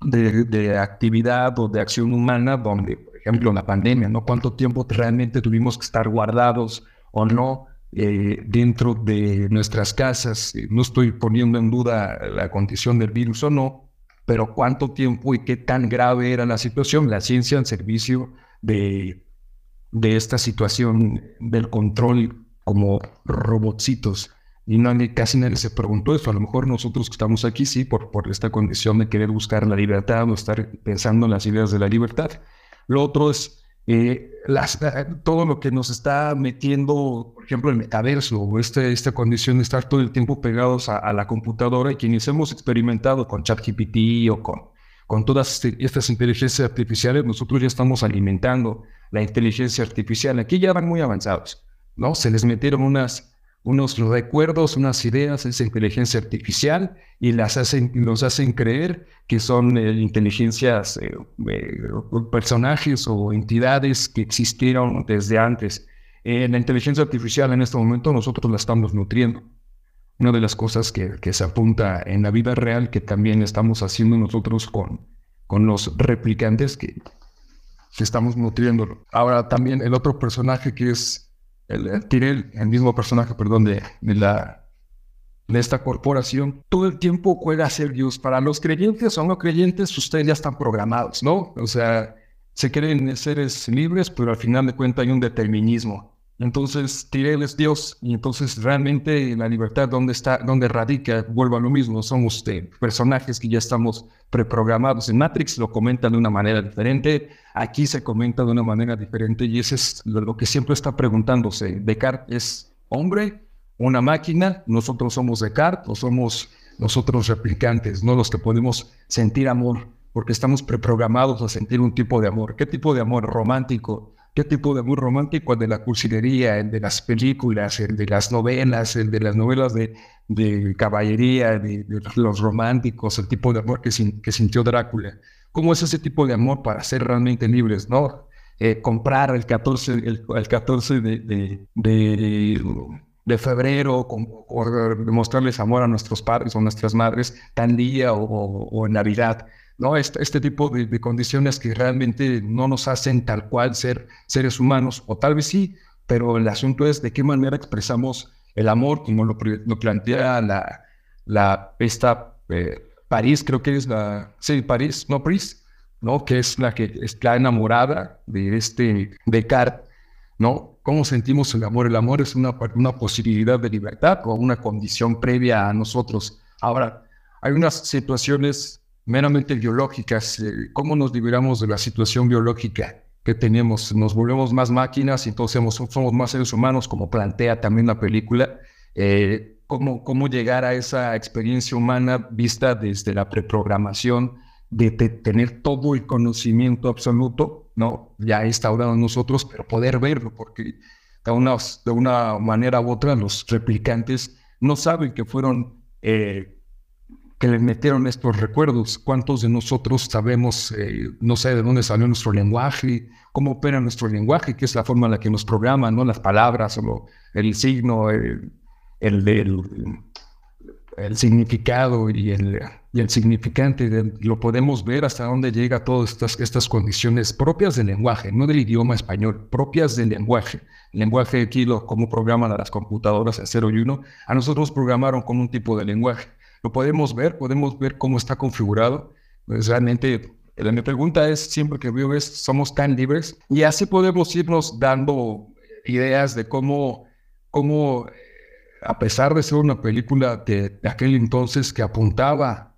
de, actividad o de acción humana, donde, por ejemplo, la pandemia, ¿no? ¿Cuánto tiempo realmente tuvimos que estar guardados o no eh, dentro de nuestras casas? No estoy poniendo en duda la condición del virus o no, pero cuánto tiempo y qué tan grave era la situación, la ciencia al servicio de, de esta situación del control como robotcitos y nadie, casi nadie se preguntó eso. A lo mejor nosotros que estamos aquí, sí, por, por esta condición de querer buscar la libertad o estar pensando en las ideas de la libertad. Lo otro es eh, las, eh, todo lo que nos está metiendo, por ejemplo, el metaverso o este, esta condición de estar todo el tiempo pegados a, la computadora y quienes hemos experimentado con ChatGPT o con, con todas este, estas inteligencias artificiales, nosotros ya estamos alimentando la inteligencia artificial. Aquí ya van muy avanzados, ¿no? Se les metieron unas unos recuerdos, unas ideas, esa inteligencia artificial y las hacen, los hacen creer que son eh, inteligencias, eh, eh, personajes o entidades que existieron desde antes. la inteligencia artificial en este momento nosotros la estamos nutriendo. Una de las cosas que, se apunta en la vida real que también estamos haciendo nosotros con, con los replicantes que, que estamos nutriendo. Ahora también el otro personaje que es el, Tirel, el mismo personaje, perdón, de, de, la, de esta corporación, todo el tiempo juega ser Dios. Para los creyentes o no creyentes, ustedes ya están programados, ¿no? O sea, se creen seres libres, pero al final de cuentas hay un determinismo. Entonces, Tirel es Dios, y entonces realmente la libertad, ¿dónde está? ¿Dónde radica? Vuelvo a lo mismo, somos personajes que ya estamos preprogramados. En Matrix lo comentan de una manera diferente, aquí se comenta de una manera diferente, y eso es lo que siempre está preguntándose. ¿Descartes es hombre, una máquina? ¿Nosotros somos Descartes o somos nosotros replicantes, no los que podemos sentir amor? Porque estamos preprogramados a sentir un tipo de amor. ¿Qué tipo de amor? Romántico ¿Qué tipo de amor romántico? El de la cursilería, el de las películas, el de las novelas, el de las novelas de, caballería, de, los románticos, el tipo de amor que, sintió Drácula. ¿Cómo es ese tipo de amor para ser realmente libres? ¿no? Eh, comprar el 14, el, 14 de, febrero o, demostrarles amor a nuestros padres o nuestras madres tan día o, o en Navidad. ¿No? Este, este tipo de, condiciones que realmente no nos hacen tal cual ser seres humanos, o tal vez sí, pero el asunto es de qué manera expresamos el amor, como lo, plantea la, la esta eh, París, creo que es la, sí, París, no París, ¿no? Que es la que está enamorada de este Descartes, ¿no? ¿Cómo sentimos el amor? El amor es una, una posibilidad de libertad o una condición previa a nosotros. Ahora, hay unas situaciones meramente biológicas, eh, cómo nos liberamos de la situación biológica que tenemos, nos volvemos más máquinas y entonces somos, más seres humanos, como plantea también la película, eh, cómo, cómo llegar a esa experiencia humana vista desde la preprogramación, de, tener todo el conocimiento absoluto, ¿no? Ya instaurado en nosotros, pero poder verlo, porque de una, de una manera u otra los replicantes no saben que fueron... Eh, que le metieron estos recuerdos. ¿Cuántos de nosotros sabemos, eh, no sé, de dónde salió nuestro lenguaje, cómo opera nuestro lenguaje, que es la forma en la que nos programan, ¿no? Las palabras, o el signo, el, el, el, significado y el, y el significante. lo podemos ver hasta dónde llega todas estas, estas condiciones propias del lenguaje, no del idioma español, propias del lenguaje. El lenguaje aquí, lo, cómo programan a las computadoras a 0 y 1, a nosotros programaron con un tipo de lenguaje lo podemos ver, podemos ver cómo está configurado. Pues realmente mi pregunta es, siempre que veo es, somos tan libres y así podemos irnos dando ideas de cómo, cómo a pesar de ser una película de, aquel entonces que apuntaba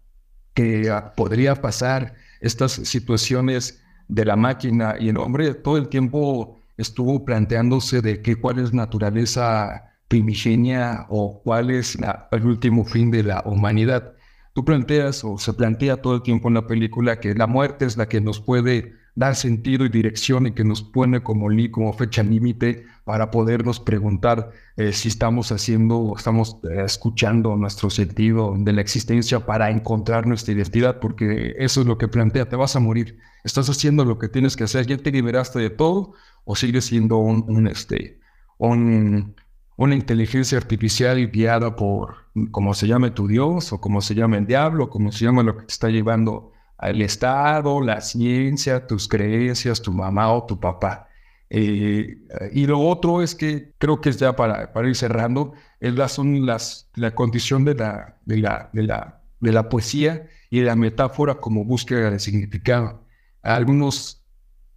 que podría pasar estas situaciones de la máquina y el hombre todo el tiempo estuvo planteándose de qué cuál es naturaleza primigenia o cuál es el último fin de la humanidad. Tú planteas o se plantea todo el tiempo en la película que la muerte es la que nos puede da sentido y dirección y que nos pone como, como fecha límite para podernos preguntar eh, si estamos haciendo o estamos eh, escuchando nuestro sentido de la existencia para encontrar nuestra identidad, porque eso es lo que plantea, te vas a morir, estás haciendo lo que tienes que hacer, ya te liberaste de todo o sigues siendo un, este, un, una inteligencia artificial guiada por, como se llame tu Dios, o como se llame el diablo, como se llama lo que te está llevando al Estado, la ciencia, tus creencias, tu mamá o tu papá. Eh, y lo otro es que creo que es ya para, para ir cerrando, es la, son las, la condición de la, de, la, de, la, de la poesía y la metáfora como búsqueda de significado. Algunos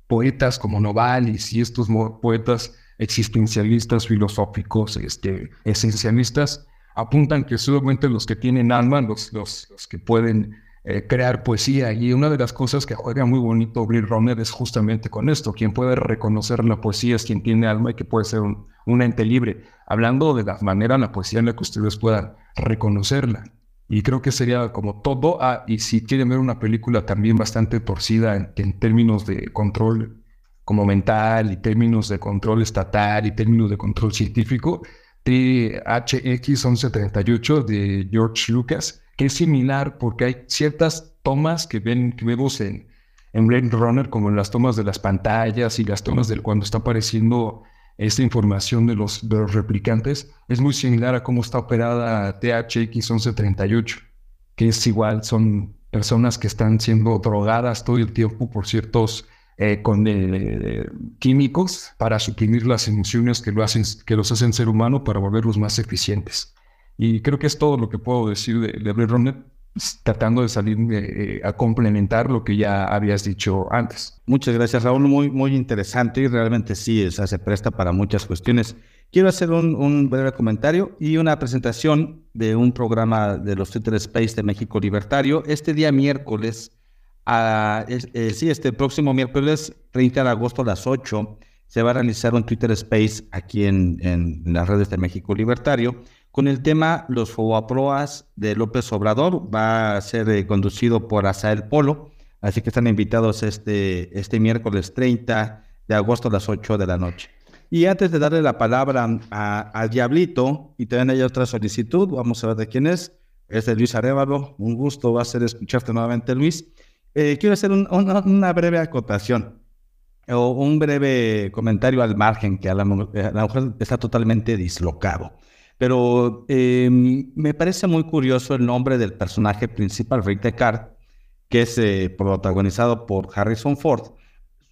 poetas como Novalis y estos poetas existencialistas, filosóficos, este, esencialistas, apuntan que solamente los que tienen alma, los, los, los que pueden eh, crear poesía. Y una de las cosas que juega muy bonito Blade Runner es justamente con esto. Quien puede reconocer la poesía es quien tiene alma y que puede ser un, ente libre. Hablando de la manera la poesía en la que ustedes puedan reconocerla. Y creo que sería como todo. Ah, y si quieren ver una película también bastante torcida en términos de control como mental y términos de control estatal y términos de control científico, THX 1138 de George Lucas que es similar porque hay ciertas tomas que, ven, que vemos en, en Blade Runner, como en las tomas de las pantallas y las tomas de cuando está apareciendo esta información de los, de los replicantes, es muy similar a cómo está operada THX 1138, que es igual, son personas que están siendo drogadas todo el tiempo por ciertos eh, con, eh, químicos para suprimir las emociones que, lo hacen, que los hacen ser humano para volverlos más eficientes. Y creo que es todo lo que puedo decir de, de Blade Runner, pues, tratando de salir eh, a complementar lo que ya habías dicho antes.
Muchas gracias, Raúl. Muy, muy interesante y realmente sí, se presta para muchas cuestiones. Quiero hacer un, breve comentario y una presentación de un programa de los Twitter Space de México Libertario. Este día miércoles, eh, sí, este próximo miércoles 30 de agosto a las 8, se va a realizar un Twitter Space aquí en, en las redes de México Libertario con el tema Los Fobaproas de López Obrador. Va a ser eh, conducido por Asael Polo, así que están invitados este, este miércoles 30 de agosto a las 8 de la noche. Y antes de darle la palabra a, Diablito, y también hay otra solicitud, vamos a ver de quién es, es de Luis Arevalo, un gusto va a ser escucharte nuevamente Luis. Eh, quiero hacer una breve acotación o un breve comentario al margen que a lo mejor está totalmente dislocado. Pero em, me parece muy curioso el nombre del personaje principal, Rick Descartes, que es eh, protagonizado por Harrison Ford.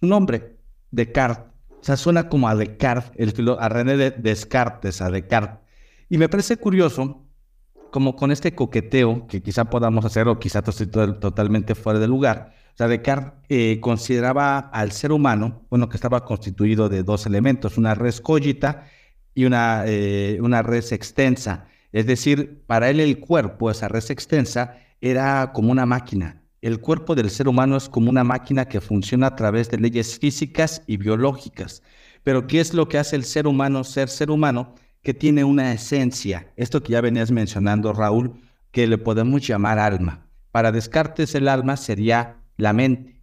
Su nombre, Descartes, o sea, suena como a Descartes, el a René de Descartes, a Descartes. Y me parece curioso, como con este coqueteo que quizá podamos hacer, o quizá estoy totalmente fuera de lugar. O sea, Descartes eh, consideraba al ser humano, bueno, que estaba constituido de dos elementos, una res cogita y una, eh, una res extensa. Es decir, para él el cuerpo, esa res extensa, era como una máquina. El cuerpo del ser humano es como una máquina que funciona a través de leyes físicas y biológicas. Pero ¿qué es lo que hace el ser humano ser ser humano? Que tiene una esencia. Esto que ya venías mencionando, Raúl, que le podemos llamar alma. Para Descartes el alma sería la mente,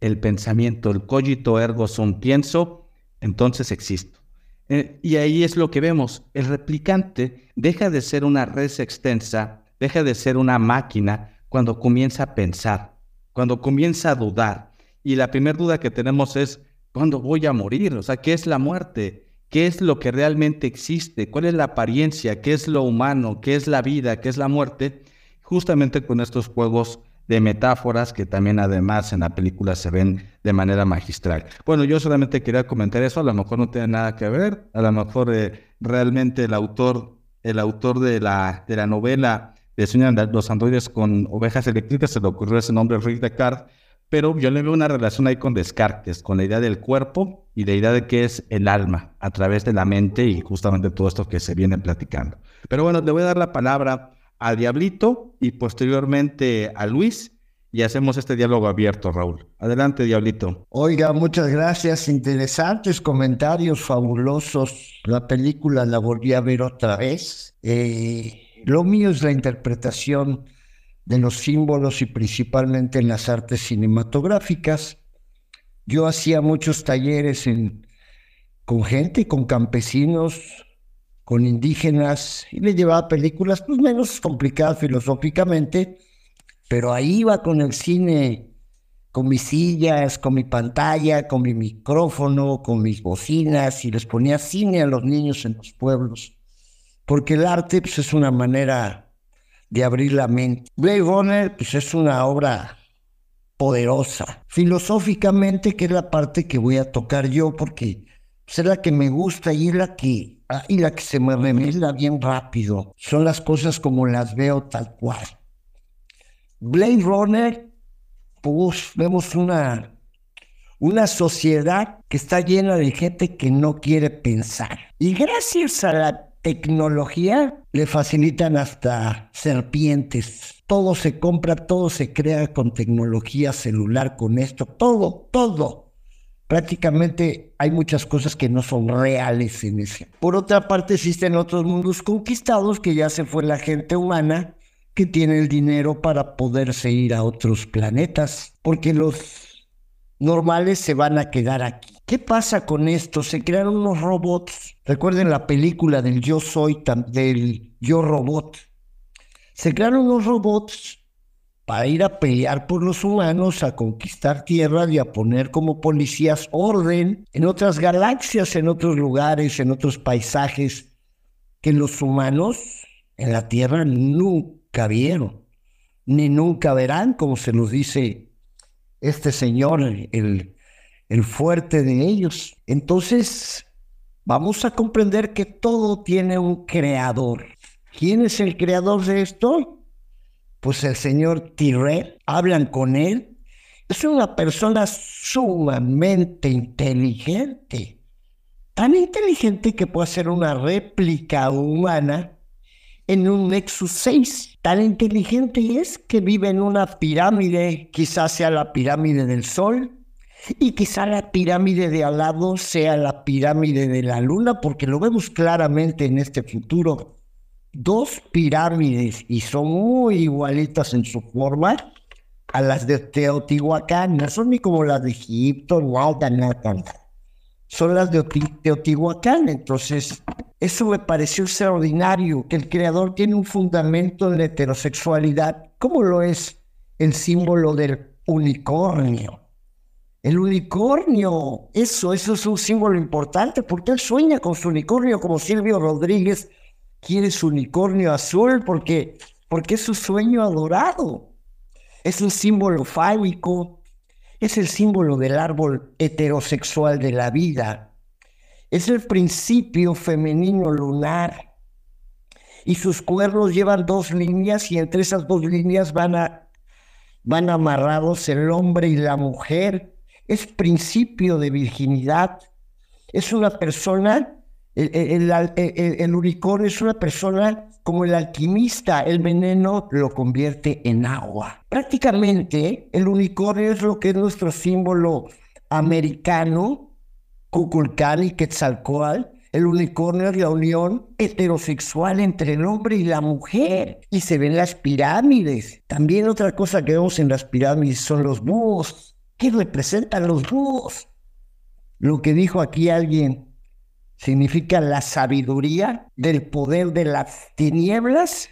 el pensamiento, el cogito ergo sum pienso, entonces existo. Eh, y ahí es lo que vemos. El replicante deja de ser una red extensa, deja de ser una máquina cuando comienza a pensar, cuando comienza a dudar. Y la primera duda que tenemos es, ¿cuándo voy a morir? O sea, ¿qué es la muerte? ¿Qué es lo que realmente existe? ¿Cuál es la apariencia? ¿Qué es lo humano? ¿Qué es la vida? ¿Qué es la muerte? Justamente con estos juegos de metáforas que también además en la película se ven de manera magistral. Bueno, yo solamente quería comentar eso, a lo mejor no tiene nada que ver, a lo mejor eh, realmente el autor, el autor de la, de la novela de Sueñan los androides con ovejas eléctricas se le ocurrió ese nombre Rick Descartes, pero yo le veo una relación ahí con Descartes, con la idea del cuerpo y la idea de qué es el alma a través de la mente y justamente todo esto que se viene platicando. Pero bueno, le voy a dar la palabra a Diablito y posteriormente a Luis y hacemos este diálogo abierto, Raúl. Adelante, Diablito.
Oiga, muchas gracias. Interesantes comentarios, fabulosos. La película la volví a ver otra vez. Eh, lo mío es la interpretación de los símbolos y principalmente en las artes cinematográficas. Yo hacía muchos talleres con gente, con campesinos, con indígenas, y les llevaba películas pues, menos complicadas filosóficamente, pero ahí iba con el cine, con mis sillas, con mi pantalla, con mi micrófono, con mis bocinas, y les ponía cine a los niños en los pueblos. Porque el arte pues, es una manera de abrir la mente. Blade Runner pues, es una obra poderosa. Filosóficamente, que es la parte que voy a tocar yo, porque es la que me gusta y es la que, ah, y la que se me revela bien rápido. Son las cosas como las veo tal cual. Blade Runner, pues vemos una, una sociedad que está llena de gente que no quiere pensar. Y gracias a la tecnología le facilitan hasta serpientes. Todo se compra, todo se crea con tecnología celular, con esto, todo, todo. Prácticamente hay muchas cosas que no son reales en ese. Por otra parte, existen otros mundos conquistados que ya se fue la gente humana que tiene el dinero para poderse ir a otros planetas, porque los normales se van a quedar aquí. ¿Qué pasa con esto? Se crearon unos robots. Recuerden la película del Yo Soy, del Yo Robot. Se crearon unos robots para ir a pelear por los humanos, a conquistar tierra y a poner como policías orden en otras galaxias, en otros lugares, en otros paisajes que los humanos en la Tierra nunca vieron, ni nunca verán, como se nos dice este señor, el, el fuerte de ellos. Entonces, vamos a comprender que todo tiene un creador. ¿Quién es el creador de esto? Pues el señor Tyrell. Hablan con él. Es una persona sumamente inteligente. Tan inteligente que puede hacer una réplica humana en un Nexus 6. Tan inteligente es que vive en una pirámide, quizás sea la pirámide del Sol, y quizá la pirámide de al lado sea la pirámide de la Luna, porque lo vemos claramente en este futuro. Dos pirámides, y son muy igualitas en su forma a las de Teotihuacán, no son ni como las de Egipto, nada, nada. Son las de Teotihuacán, entonces eso me pareció extraordinario, que el creador tiene un fundamento en la heterosexualidad, como lo es el símbolo del unicornio. El unicornio, eso, eso es un símbolo importante, porque él sueña con su unicornio, como Silvio Rodríguez quiere su unicornio azul, porque, porque es su sueño adorado. Es un símbolo fálico, es el símbolo del árbol heterosexual de la vida es el principio femenino lunar. Y sus cuernos llevan dos líneas y entre esas dos líneas van, a, van amarrados el hombre y la mujer. Es principio de virginidad. Es una persona, el, el, unicornio es una persona como el alquimista, el veneno lo convierte en agua. Prácticamente el unicornio es lo que es nuestro símbolo americano Cuculcán y Quetzalcoatl, el unicornio es la unión heterosexual entre el hombre y la mujer. Y se ven las pirámides. También otra cosa que vemos en las pirámides son los búhos. ¿Qué representan los búhos? Lo que dijo aquí alguien significa la sabiduría del poder de las tinieblas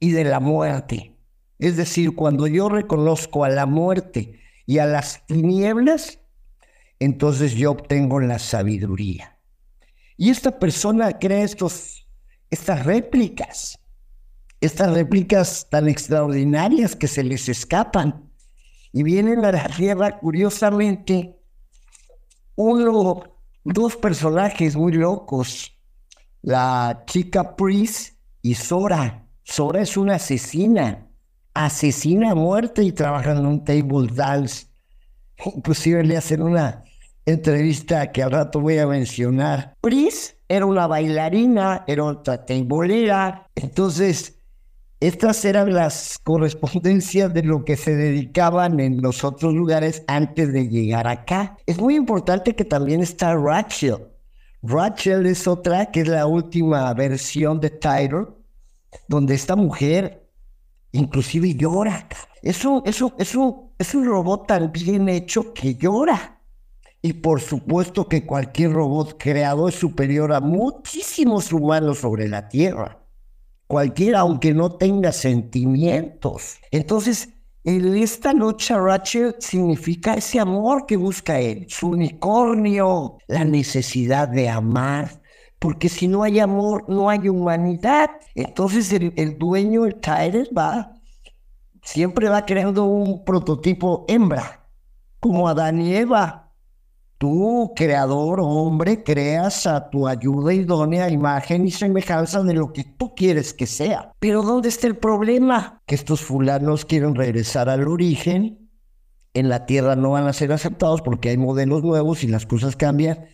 y de la muerte. Es decir, cuando yo reconozco a la muerte y a las tinieblas, entonces yo obtengo la sabiduría. Y esta persona crea estos, estas réplicas, estas réplicas tan extraordinarias que se les escapan. Y vienen a la Tierra, curiosamente, uno, dos personajes muy locos, la chica Priest y Sora. Sora es una asesina, asesina a muerte y trabaja en un table dance. Inclusive le hacen una entrevista que al rato voy a mencionar. Pris era una bailarina, era otra teibolera. Entonces, estas eran las correspondencias de lo que se dedicaban en los otros lugares antes de llegar acá. Es muy importante que también está Rachel. Rachel es otra que es la última versión de Tyler, donde esta mujer inclusive llora. Es un, es, un, es, un, es un robot tan bien hecho que llora Y por supuesto que cualquier robot creado es superior a muchísimos humanos sobre la Tierra. Cualquiera, aunque no tenga sentimientos. Entonces, el esta noche Rachel significa ese amor que busca él, su unicornio, la necesidad de amar. Porque si no hay amor, no hay humanidad. Entonces el, dueño, el Tyler, va, siempre va creando un prototipo hembra, como Adán y Eva. Tú, creador, hombre, creas a tu ayuda idónea imagen y semejanza de lo que tú quieres que sea. Pero ¿dónde está el problema? Que estos fulanos quieren regresar al origen. En la Tierra no van a ser aceptados porque hay modelos nuevos y las cosas cambian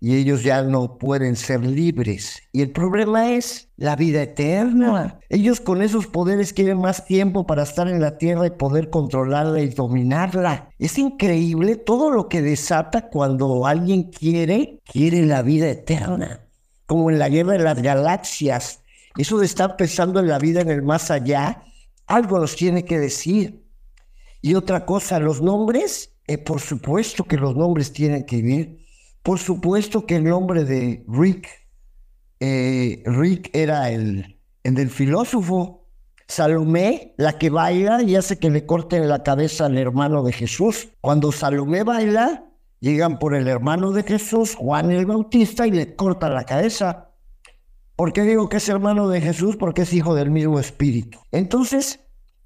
y ellos ya no pueden ser libres. Y el problema es la vida eterna. Ellos con esos poderes quieren más tiempo para estar en la tierra y poder controlarla y dominarla. Es increíble todo lo que desata cuando alguien quiere, quiere la vida eterna. Como en la guerra de las galaxias. Eso de estar pensando en la vida en el más allá, algo nos tiene que decir. Y otra cosa, los nombres, eh, por supuesto que los nombres tienen que ver por supuesto que el nombre de Rick, eh, Rick era el, el del filósofo. Salomé, la que baila y hace que le corten la cabeza al hermano de Jesús. Cuando Salomé baila, llegan por el hermano de Jesús, Juan el Bautista, y le cortan la cabeza. ¿Por qué digo que es hermano de Jesús? Porque es hijo del mismo espíritu. Entonces,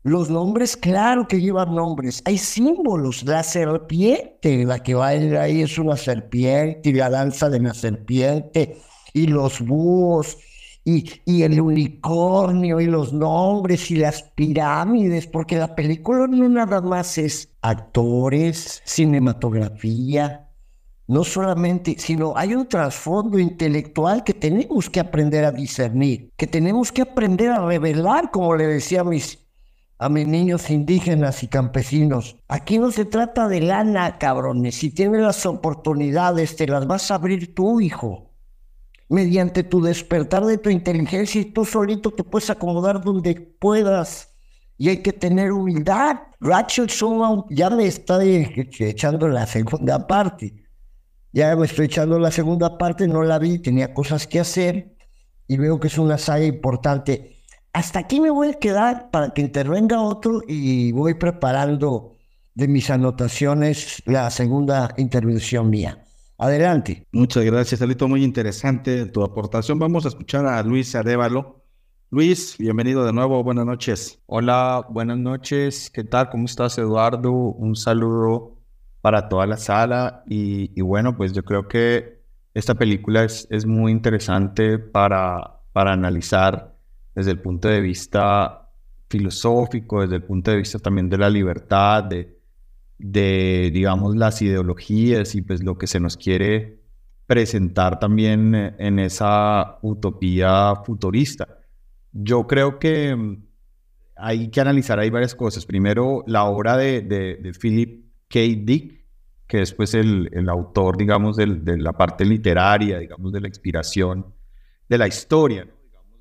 los nombres, claro que llevan nombres. Hay símbolos. La serpiente, la que baila ahí es una serpiente, y la danza de la serpiente, y los búhos, y, y el unicornio, y los nombres, y las pirámides, porque la película no nada más es actores, cinematografía, no solamente, sino hay un trasfondo intelectual que tenemos que aprender a discernir, que tenemos que aprender a revelar, como le decía a mis a mis niños indígenas y campesinos. Aquí no se trata de lana, cabrones. Si tienes las oportunidades, te las vas a abrir tú, hijo. Mediante tu despertar de tu inteligencia y tú solito te puedes acomodar donde puedas. Y hay que tener humildad. Rachel Suma ya me está echando la segunda parte. Ya me estoy echando la segunda parte, no la vi, tenía cosas que hacer y veo que es una saga importante hasta aquí me voy a quedar para que intervenga otro y voy preparando de mis anotaciones la segunda intervención mía. Adelante.
Muchas gracias, Alito. Muy interesante tu aportación. Vamos a escuchar a Luis Arevalo. Luis, bienvenido de nuevo. Buenas noches.
Hola, buenas noches. ¿Qué tal? ¿Cómo estás, Eduardo? Un saludo para toda la sala. Y, bueno, pues yo creo que esta película es, es muy interesante para, para analizar desde el punto de vista filosófico, desde el punto de vista también de la libertad, de, de digamos, las ideologías y pues lo que se nos quiere presentar también en esa utopía futurista. Yo creo que mm, hay que analizar ahí varias cosas. Primero, la obra de, de, Philip K. Dick, que es pues el, el autor, digamos, de la parte literaria, digamos, de la inspiración de la historia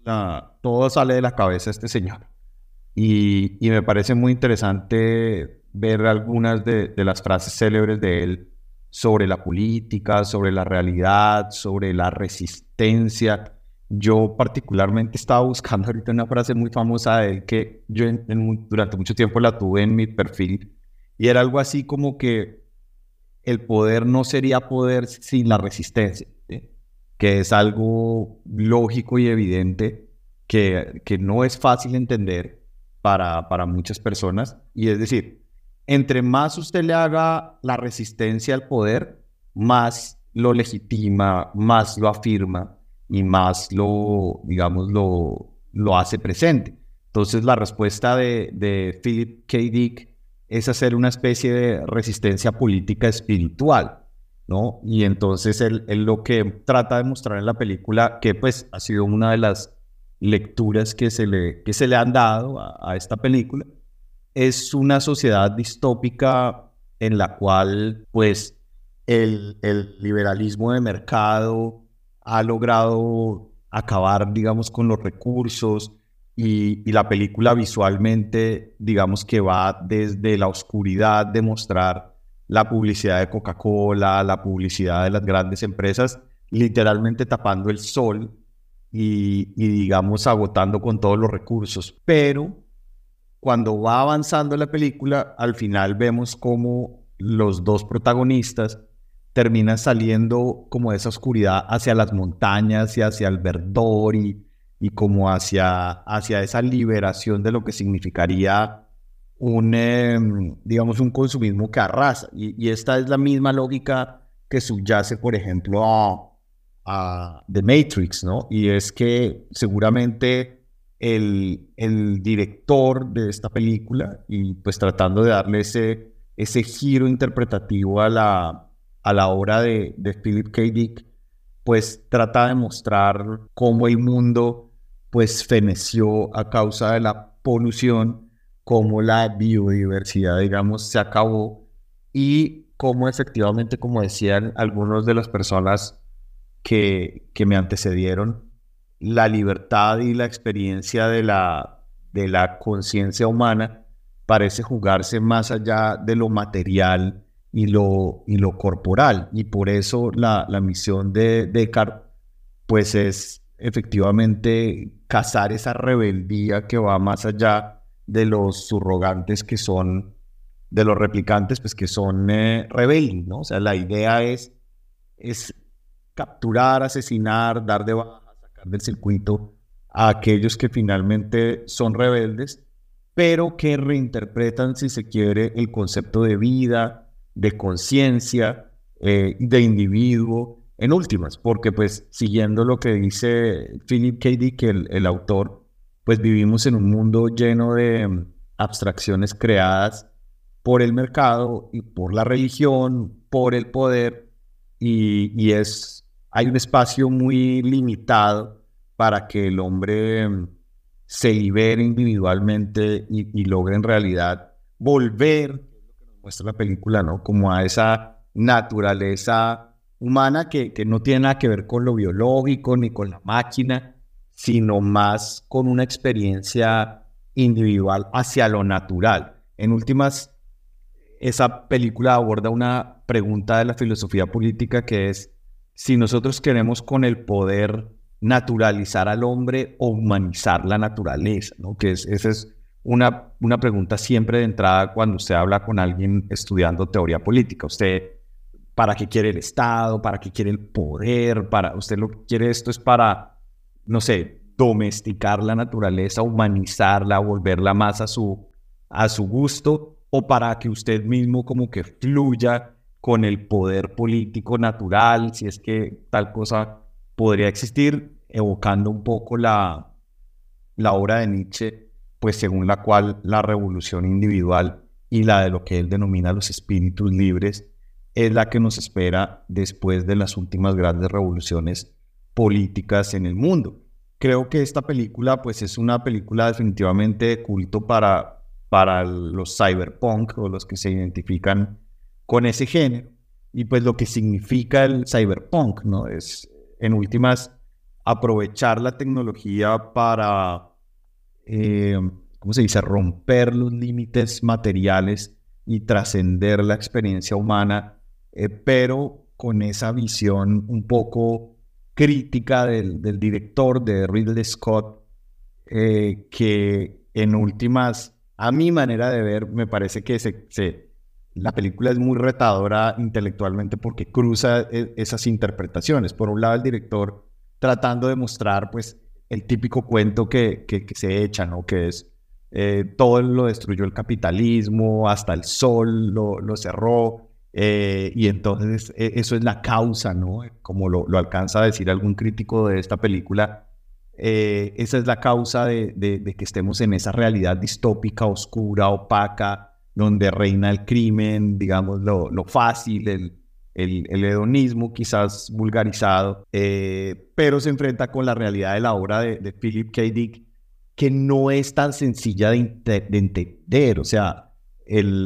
todo sale de la cabeza de este señor. Y, me parece muy interesante ver algunas de, las frases célebres de él sobre la política, sobre la realidad, sobre la resistencia. Yo particularmente estaba buscando ahorita una frase muy famosa de él que yo durante mucho tiempo la tuve en mi perfil y era algo así como que el poder no sería poder sin la resistencia que es algo lógico y evidente que, que no es fácil entender para, para muchas personas. Y es decir, entre más usted le haga la resistencia al poder, más lo legitima, más lo afirma y más lo, digamos, lo, lo hace presente. Entonces la respuesta de, de Philip K. Dick es hacer una especie de resistencia política espiritual. ¿No? Y entonces él, lo que trata de mostrar en la película, que pues ha sido una de las lecturas que se le, que se le han dado a, esta película, es una sociedad distópica en la cual pues el, el liberalismo de mercado ha logrado acabar, digamos, con los recursos y, y, la película visualmente, digamos que va desde la oscuridad de mostrar la publicidad de Coca-Cola, la publicidad de las grandes empresas, literalmente tapando el sol y, digamos agotando con todos los recursos. Pero cuando va avanzando la película, al final vemos como los dos protagonistas terminan saliendo como de esa oscuridad hacia las montañas y hacia el verdor y, y como hacia, hacia esa liberación de lo que significaría un, em, digamos, un consumismo que arrasa. Y, esta es la misma lógica que subyace, por ejemplo, a, The Matrix, ¿no? Y es que seguramente el, el director de esta película, y pues tratando de darle ese, ese giro interpretativo a la, a la obra de, de Philip K. Dick, pues trata de mostrar cómo el mundo pues feneció a causa de la polución cómo la biodiversidad, digamos, se acabó y cómo efectivamente, como decían algunos de las personas que, que me antecedieron, la libertad y la experiencia de la, de la conciencia humana parece jugarse más allá de lo material y lo, y lo corporal. Y por eso la, la misión de Descartes, pues es efectivamente cazar esa rebeldía que va más allá de los subrogantes que son, de los replicantes, pues que son eh, rebeldes, ¿no? O sea, la idea es, es capturar, asesinar, dar de baja, sacar del circuito a aquellos que finalmente son rebeldes, pero que reinterpretan, si se quiere, el concepto de vida, de conciencia, eh, de individuo, en últimas, porque pues siguiendo lo que dice Philip K. Dick, el, el autor, pues vivimos en un mundo lleno de mm, abstracciones creadas por el mercado y por la religión, por el poder, y, es, hay un espacio muy limitado para que el hombre mm, se libere individualmente y, logre en realidad volver, muestra la película, ¿no? Como a esa naturaleza humana que, que no tiene nada que ver con lo biológico ni con la máquina, sino más con una experiencia individual hacia lo natural. En últimas, esa película aborda una pregunta de la filosofía política que es si nosotros queremos con el poder naturalizar al hombre o humanizar la naturaleza, ¿no? Que es, esa es una, una pregunta siempre de entrada cuando usted habla con alguien estudiando teoría política. Usted, ¿para qué quiere el Estado? ¿Para qué quiere el poder? Para, usted lo que quiere esto es para no sé, domesticar la naturaleza, humanizarla, volverla más a su, a su gusto, o para que usted mismo como que fluya con el poder político natural, si es que tal cosa podría existir, evocando un poco la, la obra de Nietzsche, pues según la cual la revolución individual y la de lo que él denomina los espíritus libres es la que nos espera después de las últimas grandes revoluciones políticas en el mundo. Creo que esta película pues es una película definitivamente culto para, para los cyberpunk o los que se identifican con ese género. Y pues lo que significa el cyberpunk, ¿no? Es en últimas aprovechar la tecnología para, eh, ¿cómo se dice?, romper los límites materiales y trascender la experiencia humana, eh, pero con esa visión un poco crítica del, director de Ridley Scott, eh, que en últimas, a mi manera de ver, me parece que se, la película es muy retadora intelectualmente porque cruza e, esas interpretaciones. Por un lado, el director tratando de mostrar pues el típico cuento que, que, se echa, ¿no? Que es eh, todo lo destruyó el capitalismo, hasta el sol lo, lo cerró, eh, y entonces e, eso es la causa, ¿no? Como lo, alcanza a decir algún crítico de esta película, eh, esa es la causa de, que estemos en esa realidad distópica, oscura, opaca, donde reina el crimen, digamos, lo, fácil, el, el, hedonismo quizás vulgarizado, eh, pero se enfrenta con la realidad de la obra de, Philip K. Dick, que no es tan sencilla de, de entender, o sea,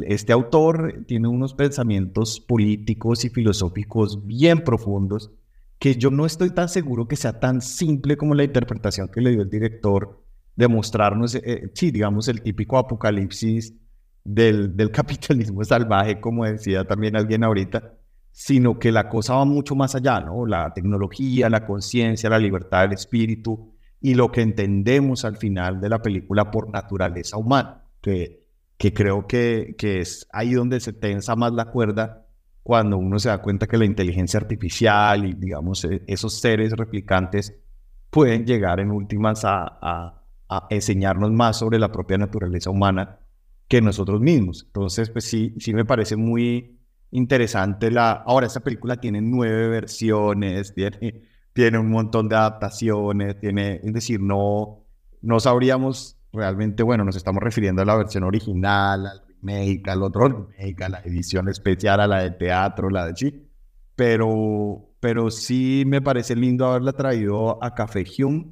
este autor tiene unos pensamientos políticos y filosóficos bien profundos que yo no estoy tan seguro que sea tan simple como la interpretación que le dio el director de mostrarnos, eh, sí, digamos, el típico apocalipsis del, capitalismo salvaje, como decía también alguien ahorita, sino que la cosa va mucho más allá, ¿no? La tecnología, la conciencia, la libertad del espíritu y lo que entendemos al final de la película por naturaleza humana, que creo que, que es ahí donde se tensa más la cuerda cuando uno se da cuenta que la inteligencia artificial y, digamos, e, esos seres replicantes pueden llegar en últimas a, a, a enseñarnos más sobre la propia naturaleza humana que nosotros mismos. Entonces, pues sí, sí me parece muy interesante la... Ahora, esta película tiene nueve versiones, tiene, tiene un montón de adaptaciones, tiene, es decir, no, no sabríamos realmente, bueno, nos estamos refiriendo a la versión original, al remake, al otro remake, a la edición especial, a la de teatro, la de sí, pero, pero sí me parece lindo haberla traído a Café Hume,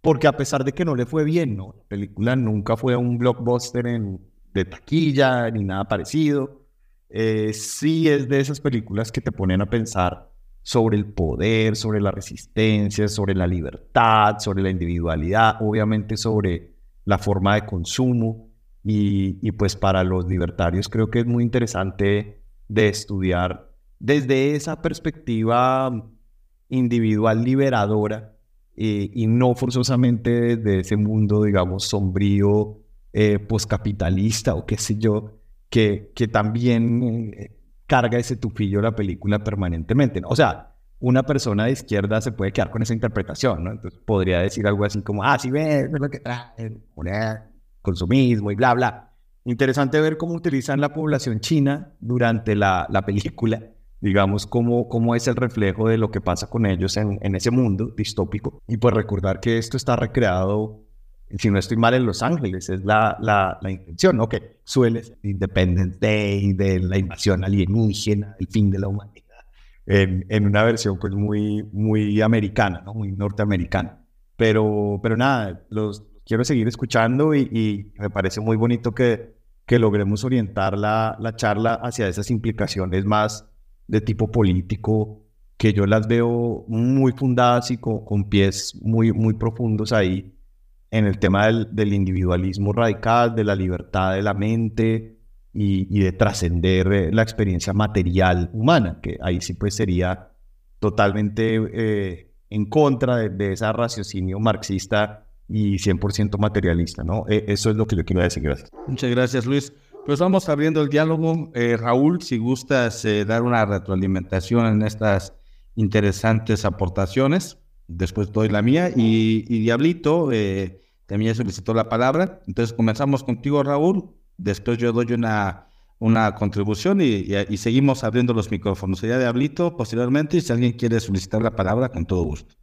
porque a pesar de que no le fue bien, ¿no? La película nunca fue un blockbuster en, de taquilla ni nada parecido. Eh, sí es de esas películas que te ponen a pensar sobre el poder, sobre la resistencia, sobre la libertad, sobre la individualidad, obviamente sobre la forma de consumo. Y, y pues para los libertarios creo que es muy interesante de estudiar desde esa perspectiva individual liberadora eh, y no forzosamente desde ese mundo, digamos, sombrío eh, poscapitalista o qué sé yo, que, que también eh, carga ese tufillo la película permanentemente. ¿no? O sea, una persona de izquierda se puede quedar con esa interpretación, ¿no? Entonces podría decir algo así como, ah, sí, ves, lo que trae, consumismo y bla, bla. Interesante ver cómo utilizan la población china durante la, la película, digamos, cómo, cómo es el reflejo de lo que pasa con ellos en, en ese mundo distópico. Y pues recordar que esto está recreado si no estoy mal, en Los Ángeles, es la, la, la intención, ¿no? Suele ser Independence Day, de la invasión alienígena, el fin de la humanidad, en, una versión pues muy, muy americana, ¿no? Muy norteamericana. Pero, pero nada, los quiero seguir escuchando y, y me parece muy bonito que, que logremos orientar la, la charla hacia esas implicaciones más de tipo político, que yo las veo muy fundadas y con, con pies muy, muy profundos ahí en el tema del, individualismo radical, de la libertad de la mente y, de trascender eh, la experiencia material humana, que ahí sí pues sería totalmente eh, en contra de, ese raciocinio marxista y 100% materialista, ¿no? E, eso es lo que yo quiero decir. Gracias.
Muchas gracias, Luis. Pues vamos abriendo el diálogo. Eh, Raúl, si gustas dar una retroalimentación en estas interesantes aportaciones después doy la mía y, Diablito eh, también solicitó la palabra. Entonces comenzamos contigo, Raúl. Después yo doy una, una contribución y, seguimos abriendo los micrófonos. Sería Diablito posteriormente y si alguien quiere solicitar la palabra, con todo gusto.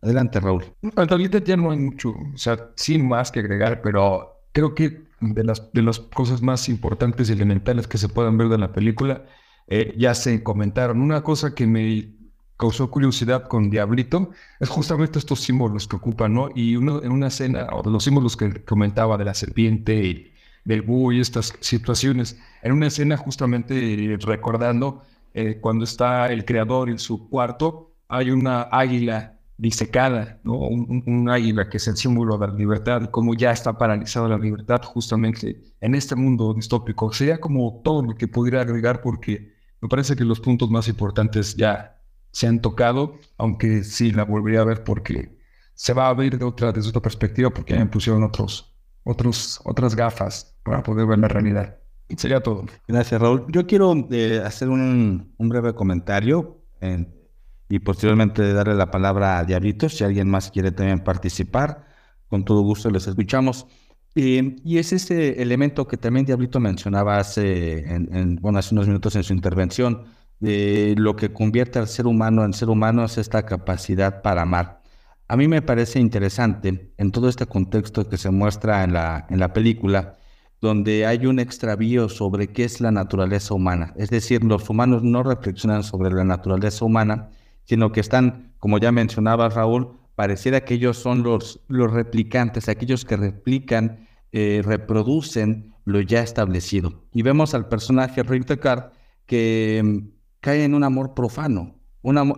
Adelante, Raúl.
Ahorita ya no hay mucho, o sea, sin más que agregar, pero creo que de las, de las cosas más importantes y elementales que se puedan ver de la película, eh, ya se comentaron. Una cosa que me causó curiosidad con Diablito es justamente estos símbolos que ocupan, ¿no? Y uno en una escena, o los símbolos que comentaba de la serpiente y del búho y estas situaciones, en una escena justamente recordando eh, cuando está el creador en su cuarto, hay una águila disecada, ¿no? Un, águila que es el símbolo de la libertad, como ya está paralizada la libertad justamente en este mundo distópico. Sería como todo lo que pudiera agregar porque me parece que los puntos más importantes ya se han tocado, aunque sí la volvería a ver porque se va a ver de otra, desde otra perspectiva porque me pusieron otros, otros, otras gafas para poder ver la realidad. Sería todo.
Gracias, Raúl. Yo quiero eh, hacer un, un, breve comentario y posteriormente darle la palabra a Diablito. Si alguien más quiere también participar, con todo gusto les escuchamos. y es ese elemento que también Diablito mencionaba hace, en, bueno, hace unos minutos en su intervención, de lo que convierte al ser humano en ser humano es esta capacidad para amar. A mí me parece interesante en todo este contexto que se muestra en la, en la película, donde hay un extravío sobre qué es la naturaleza humana. Es decir, los humanos no reflexionan sobre la naturaleza humana, sino que están, como ya mencionaba Raúl, pareciera que ellos son los, los replicantes, aquellos que replican, eh, reproducen lo ya establecido. Y vemos al personaje Rick Deckard que cae en un amor profano,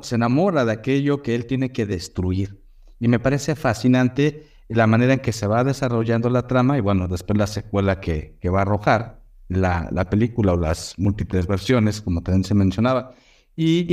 se enamora de aquello que él tiene que destruir. Y me parece fascinante la manera en que se va desarrollando la trama y bueno, después la secuela que, que va a arrojar, la, la, película o las múltiples versiones, como también se mencionaba. Y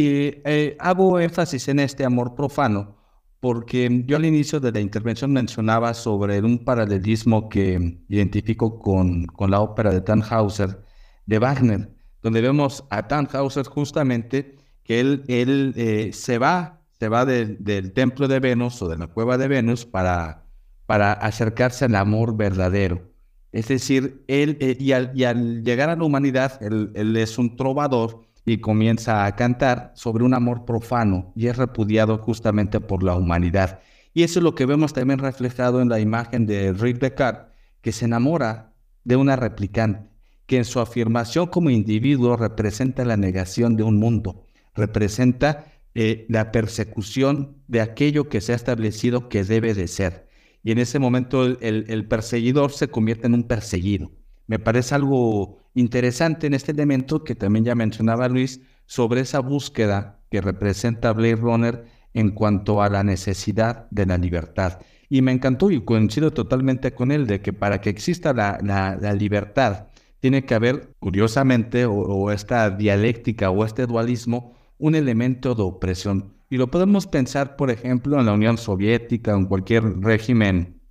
eh, hago énfasis en este amor profano porque yo al inicio de la intervención mencionaba sobre un paralelismo que identifico con, con la ópera de Tannhauser de Wagner, donde vemos a Tannhauser justamente que él, él eh, se va, se va del templo de Venus o de la cueva de Venus para, para acercarse al amor verdadero. Es decir, él, eh, y, al, llegar a la humanidad, él, él es un trovador y comienza a cantar sobre un amor profano y es repudiado justamente por la humanidad. Y eso es lo que vemos también reflejado en la imagen de Rick Descartes, que se enamora de una replicante, que en su afirmación como individuo representa la negación de un mundo, representa eh, la persecución de aquello que se ha establecido que debe de ser. Y en ese momento el perseguidor se convierte en un perseguido. Me parece algo interesante en este elemento que también ya mencionaba Luis sobre esa búsqueda que representa Blade Runner en cuanto a la necesidad de la libertad. Y me encantó y coincido totalmente con él de que para que exista la, la, libertad tiene que haber, curiosamente, o, esta dialéctica o este dualismo, un elemento de opresión. Y lo podemos pensar, por ejemplo, en la Unión Soviética o en cualquier régimen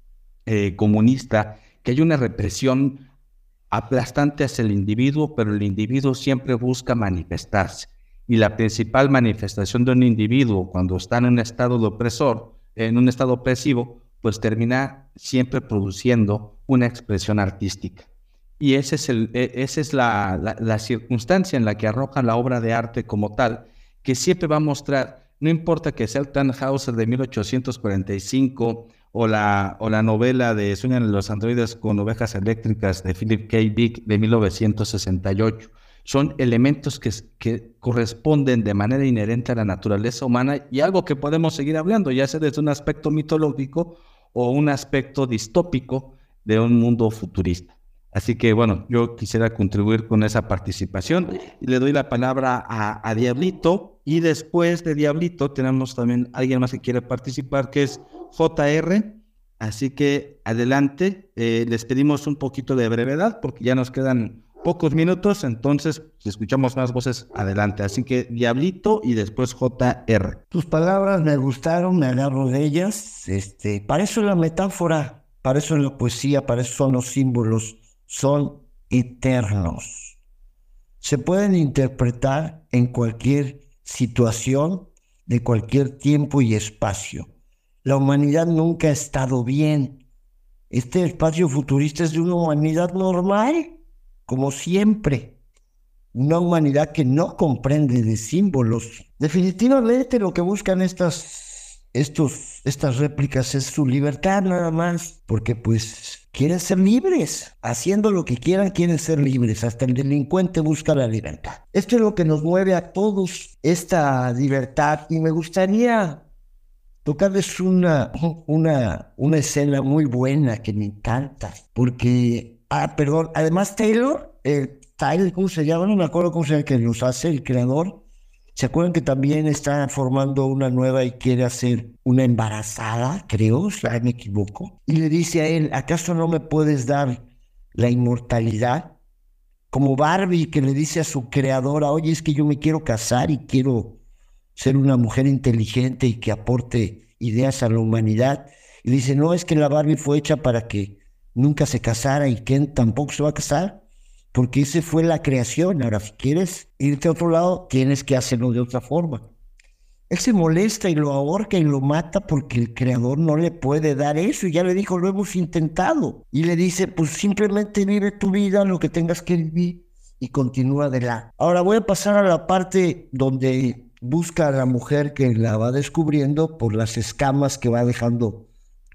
eh, comunista, que hay una represión aplastante hacia el individuo, pero el individuo siempre busca manifestarse. Y la principal manifestación de un individuo cuando está en un estado de opresor, en un estado opresivo, pues termina siempre produciendo una expresión artística. Y ese es el, e, esa es la, la circunstancia en la que arroja la obra de arte como tal, que siempre va a mostrar, no importa que sea el Tannhauser de 1845 o la, o la novela de Sueñan los androides con ovejas eléctricas de Philip K. Dick de 1968. Son elementos que, que corresponden de manera inherente a la naturaleza humana y algo que podemos seguir hablando, ya sea desde un aspecto mitológico o un aspecto distópico de un mundo futurista. Así que bueno, yo quisiera contribuir con esa participación y le doy la palabra a, a Diablito y después de Diablito tenemos también alguien más que quiere participar que es JR. Así que adelante, eh, les pedimos un poquito de brevedad porque ya nos quedan pocos minutos, entonces si escuchamos más voces, adelante. Así que Diablito y después JR.
Tus palabras me gustaron, me agarro de ellas. Este, para eso es la metáfora, para eso es la poesía, para eso son los símbolos, son eternos. Se pueden interpretar en cualquier situación, de cualquier tiempo y espacio. La humanidad nunca ha estado bien. Este espacio futurista es de una humanidad normal, como siempre. Una humanidad que no comprende de símbolos. Definitivamente lo que buscan estas, estos, estas réplicas es su libertad nada más, porque pues quieren ser libres. Haciendo lo que quieran, quieren ser libres. Hasta el delincuente busca la libertad. Esto es lo que nos mueve a todos, esta libertad. Y me gustaría tocarles una, una, una escena muy buena que me encanta, porque, ah, perdón, además Taylor, eh, Tyler, ¿cómo se llama? No me acuerdo cómo se llama, que nos hace el creador. ¿Se acuerdan que también está formando una nueva y quiere hacer una embarazada, creo, si me equivoco? Y le dice a él, ¿acaso no me puedes dar la inmortalidad? Como Barbie que le dice a su creadora, oye, es que yo me quiero casar y quiero ser una mujer inteligente y que aporte ideas a la humanidad. Y dice, no, es que la Barbie fue hecha para que nunca se casara y Ken tampoco se va a casar, porque esa fue la creación. Ahora, si quieres irte a otro lado, tienes que hacerlo de otra forma. Él se molesta y lo ahorca y lo mata porque el creador no le puede dar eso. Y ya le dijo, lo hemos intentado. Y le dice, pues simplemente vive tu vida, lo que tengas que vivir y continúa adelante. Ahora voy a pasar a la parte donde busca a la mujer que la va descubriendo por las escamas que va dejando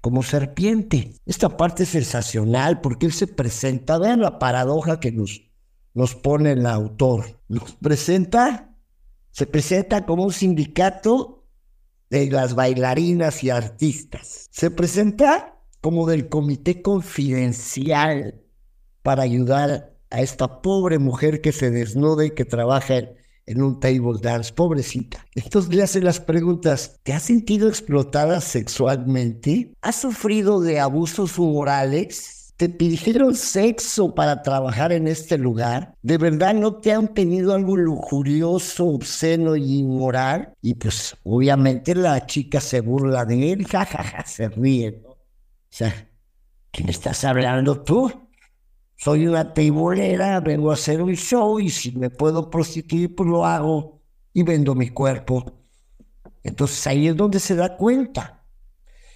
como serpiente. Esta parte es sensacional porque él se presenta, vean la paradoja que nos, nos pone el autor. Nos presenta, se presenta como un sindicato de las bailarinas y artistas. Se presenta como del comité confidencial para ayudar a esta pobre mujer que se desnuda y que trabaja en en un table dance, pobrecita. Entonces le hacen las preguntas, ¿te has sentido explotada sexualmente? ¿Has sufrido de abusos morales? te pidieron sexo para trabajar en este lugar? ¿De verdad no te han pedido algo lujurioso, obsceno y inmoral? Y pues obviamente la chica se burla de él, jajaja, se ríe. O sea, ¿quién estás hablando tú? Soy una teibolera, vengo a hacer un show y si me puedo prostituir, pues lo hago y vendo mi cuerpo. Entonces ahí es donde se da cuenta.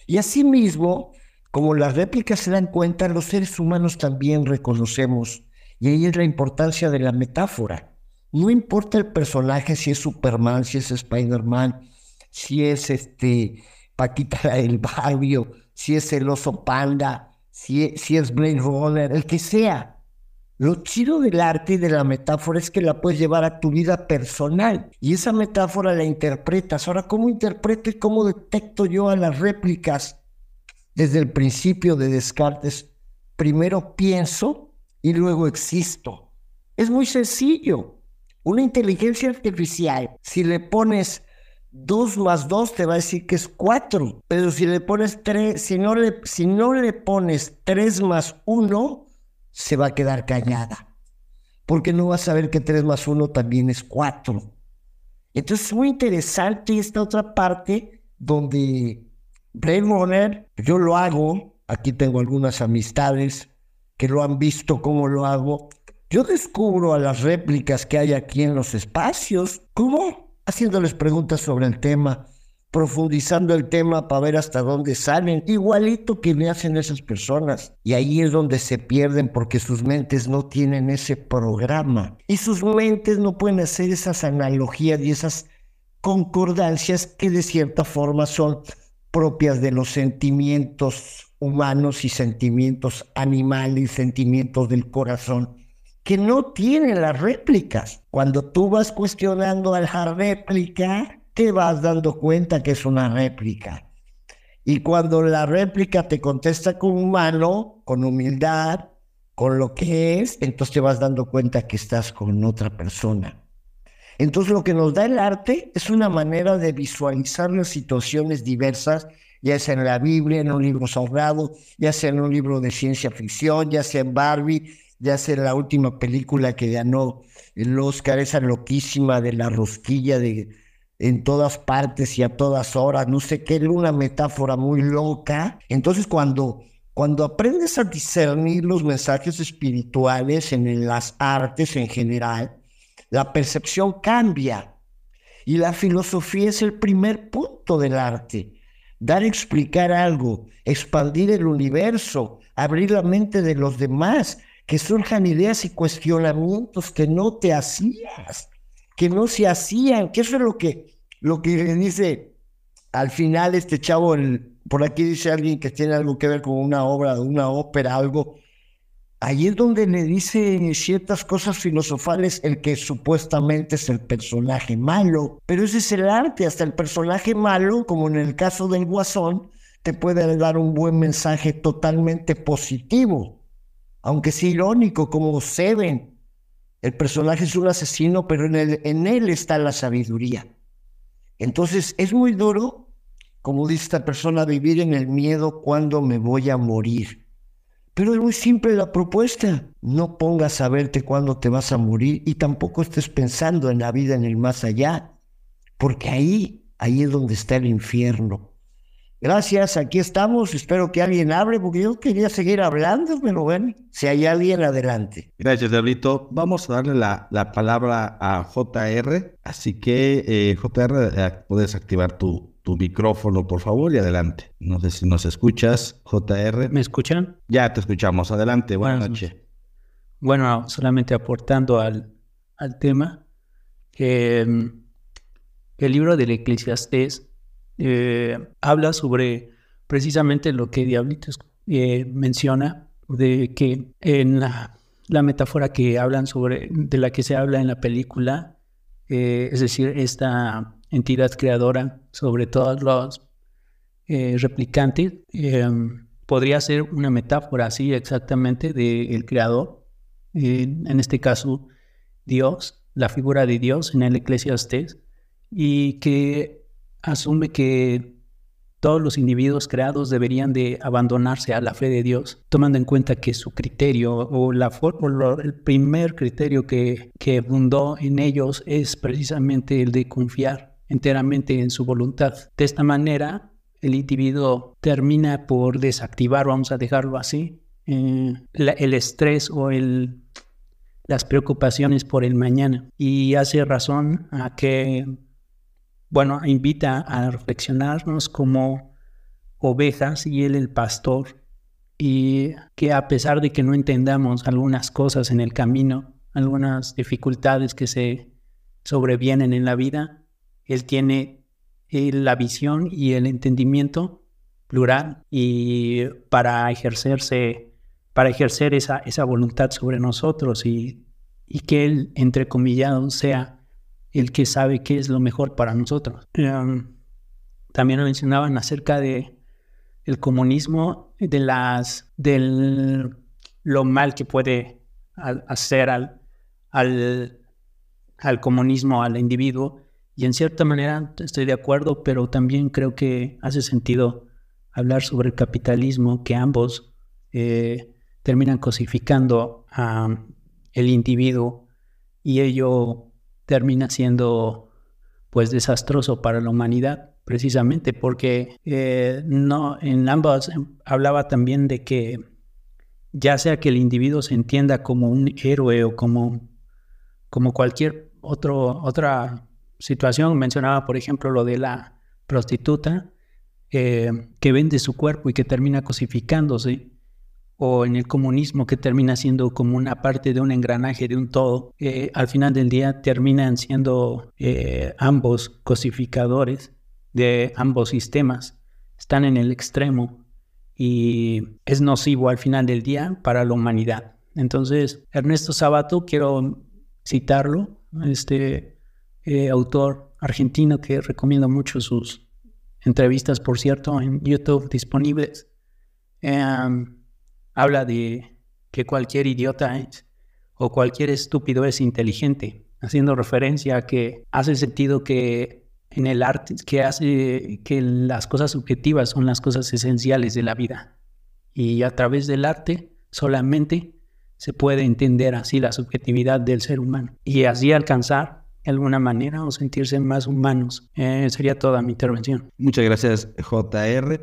Y asimismo, como las réplicas se dan cuenta, los seres humanos también reconocemos. Y ahí es la importancia de la metáfora. No importa el personaje, si es Superman, si es Spider-Man, si es este Paquita del barrio, si es el oso panda, si, si es Blade Runner, el que sea. Lo chido del arte y de la metáfora es que la puedes llevar a tu vida personal y esa metáfora la interpretas. Ahora, ¿cómo interpreto y cómo detecto yo a las réplicas? desde el principio de Descartes, primero pienso y luego existo. Es muy sencillo. Una inteligencia artificial, si le pones 2 más 2 te va a decir que es 4, pero si le pones 3, si no le, si no le pones 3 más 1, se va a quedar callada. Porque no va a saber que 3 más 1 también es 4. Entonces es muy interesante esta otra parte donde Blade Runner, yo lo hago, aquí tengo algunas amistades que lo han visto cómo lo hago. Yo descubro a las réplicas que hay aquí en los espacios, ¿cómo? Haciéndoles preguntas sobre el tema, profundizando el tema para ver hasta dónde salen, igualito que me hacen esas personas. Y ahí es donde se pierden porque sus mentes no tienen ese programa. Y sus mentes no pueden hacer esas analogías y esas concordancias que de cierta forma son propias de los sentimientos humanos y sentimientos animales, sentimientos del corazón, que no tienen las réplicas. Cuando tú vas cuestionando a la réplica, te vas dando cuenta que es una réplica. Y cuando la réplica te contesta con humano, con humildad, con lo que es, entonces te vas dando cuenta que estás con otra persona. Entonces lo que nos da el arte es una manera de visualizar las situaciones diversas, ya sea en la Biblia, en un libro sagrado, ya sea en un libro de ciencia ficción, ya sea en Barbie, ya en la última película que ganó el Oscar, esa loquísima de la rosquilla de en todas partes y a todas horas, no sé qué, una metáfora muy loca. Entonces cuando, cuando aprendes a discernir los mensajes espirituales en las artes en general, la percepción cambia. Y la filosofía es el primer punto del arte. Dar a explicar algo, expandir el universo, abrir la mente de los demás, que surjan ideas y cuestionamientos que no te hacías, que no se hacían, que eso es lo que, lo que dice al final este chavo, por aquí dice alguien que tiene algo que ver con una obra, una ópera, algo Ahí es donde le dice ciertas cosas filosofales el que supuestamente es el personaje malo. Pero ese es el arte, hasta el personaje malo, como en el caso del guasón, te puede dar un buen mensaje totalmente positivo. Aunque es irónico, como Seven. El personaje es un asesino, pero en, él está la sabiduría. Entonces es muy duro, como dice esta persona, vivir en el miedo cuando me voy a morir. Pero es muy simple la propuesta. No pongas a verte cuándo te vas a morir y tampoco estés pensando en la vida en el más allá, porque ahí, ahí es donde está el infierno. Gracias, aquí estamos. Espero que alguien hable, porque yo quería seguir hablando, pero bueno, si hay alguien, adelante.
Gracias, Diablito. Vamos a darle la, la palabra a JR. Así que, eh, JR, eh, puedes activar tu, tu micrófono, por favor, y adelante. No sé si nos escuchas, JR.
¿Me escuchan?
Ya te escuchamos. Adelante, buenas, noches.
Bueno, solamente aportando al, al tema, que mm, el libro del Eclesiastés eh, habla sobre precisamente lo que Diablitos eh, menciona, de que en la, metáfora que hablan sobre, de la que se habla en la película, eh, es decir, esta entidad creadora sobre todos los replicantes, em, podría ser una metáfora así exactamente del creador, en este caso Dios, la figura de Dios en el Eclesiastés, y que asume que todos los individuos creados deberían de abandonarse a la fe de Dios, tomando en cuenta que su criterio o, la, el primer criterio que, que fundó en ellos es precisamente el de confiar enteramente en su voluntad. De esta manera, el individuo termina por desactivar, vamos a dejarlo así, eh, el estrés o el, las preocupaciones por el mañana y hace razón a que bueno, invita a reflexionarnos como ovejas y Él el pastor, y que a pesar de que no entendamos algunas cosas en el camino, algunas dificultades que se sobrevienen en la vida, Él tiene la visión y el entendimiento plural y para ejercerse, para ejercer esa, esa voluntad sobre nosotros y, y que Él, entre comillas, sea el que sabe qué es lo mejor para nosotros. Em, también mencionaban acerca de el comunismo, de las, del lo mal que puede hacer al, al, comunismo, al individuo. Y en cierta manera estoy de acuerdo, pero también creo que hace sentido hablar sobre el capitalismo, que ambos eh, terminan cosificando al individuo y ello termina siendo pues desastroso para la humanidad, precisamente porque eh, no, en ambas hablaba también de que ya sea que el individuo se entienda como un héroe o como, como cualquier otro, otra situación, mencionaba por ejemplo lo de la prostituta eh, que vende su cuerpo y que termina cosificándose, o en el comunismo que termina siendo como una parte de un engranaje de un todo, eh, al final del día terminan siendo eh, ambos cosificadores de ambos sistemas, están en el extremo y es nocivo al final del día para la humanidad. Entonces, Ernesto Sabato, quiero citarlo, este eh, autor argentino que recomiendo mucho sus entrevistas, por cierto, en YouTube disponibles. Em, habla de que cualquier idiota o cualquier estúpido es inteligente, haciendo referencia a que hace sentido que en el arte, que hace que las cosas subjetivas son las cosas esenciales de la vida. Y a través del arte solamente se puede entender así la subjetividad del ser humano y así alcanzar de alguna manera o sentirse más humanos. Eh, sería toda mi intervención.
Muchas gracias, JR.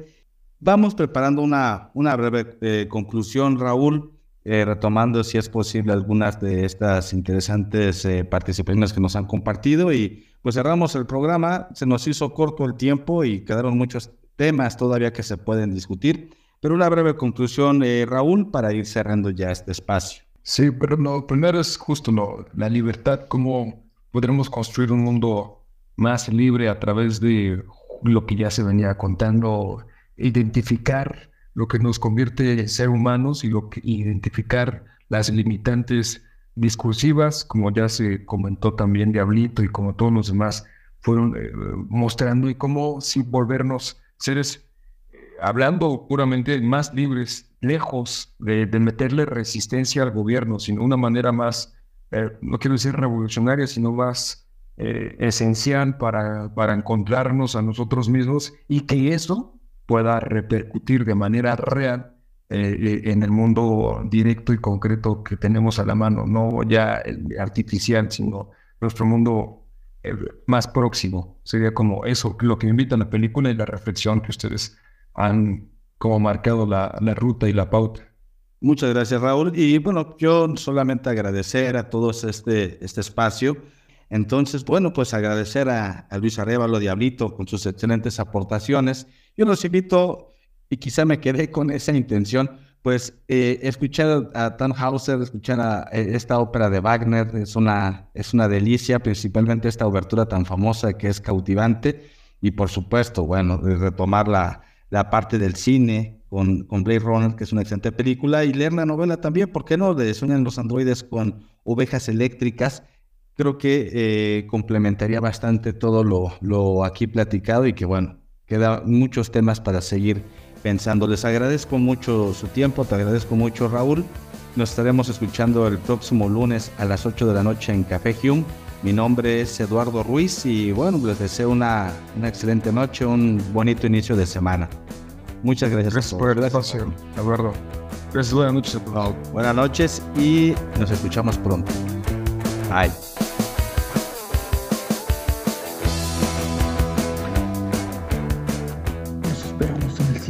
Vamos preparando una, una breve eh, conclusión, Raúl, eh, retomando si es posible algunas de estas interesantes eh, participaciones que nos han compartido. Y pues cerramos el programa, se nos hizo corto el tiempo y quedaron muchos temas todavía que se pueden discutir, pero una breve conclusión, Raúl, para ir cerrando ya este espacio.
Sí, pero lo primero es justo lo, la libertad, cómo podremos construir un mundo más libre a través de lo que ya se venía contando identificar lo que nos convierte en ser humanos y lo que, identificar las limitantes discursivas, como ya se comentó también Diablito y como todos los demás fueron eh, mostrando, y cómo sin volvernos seres, eh, hablando puramente más libres, lejos de, meterle resistencia al gobierno, sino una manera más, eh, no quiero decir revolucionaria, sino más esencial para, para encontrarnos a nosotros mismos y que eso pueda repercutir de manera real eh, eh, en el mundo directo y concreto que tenemos a la mano, no ya el artificial, sino nuestro mundo eh, más próximo. Sería como eso, lo que invita a la película y la reflexión que ustedes han como marcado la, la ruta y la pauta.
Muchas gracias, Raúl. Y bueno, yo solamente agradecer a todos este, este espacio. Entonces, bueno, pues agradecer a, Luis Arevalo Diablito con sus excelentes aportaciones yo los invito, y quizá me quedé con esa intención, pues eh, escuchar a Tannhauser, escuchar a, eh, esta ópera de Wagner, es una, es una delicia, principalmente esta obertura tan famosa que es cautivante, y por supuesto, bueno, retomar la, la parte del cine con, con Blade Runner, que es una excelente película, y leer la novela también, ¿por qué no? De Sueñan los androides con ovejas eléctricas, creo que eh, complementaría bastante todo lo, lo aquí platicado y que bueno, Quedan muchos temas para seguir pensando. Les agradezco mucho su tiempo, te agradezco mucho Raúl. Nos estaremos escuchando el próximo lunes a las 8 de la noche en Café Hume. Mi nombre es Eduardo Ruiz y bueno, les deseo una, una excelente noche, un bonito inicio de semana. Muchas gracias.
Gracias por el espacio, Eduardo. Gracias, buenas noches.
Buenas noches y nos escuchamos pronto. Bye.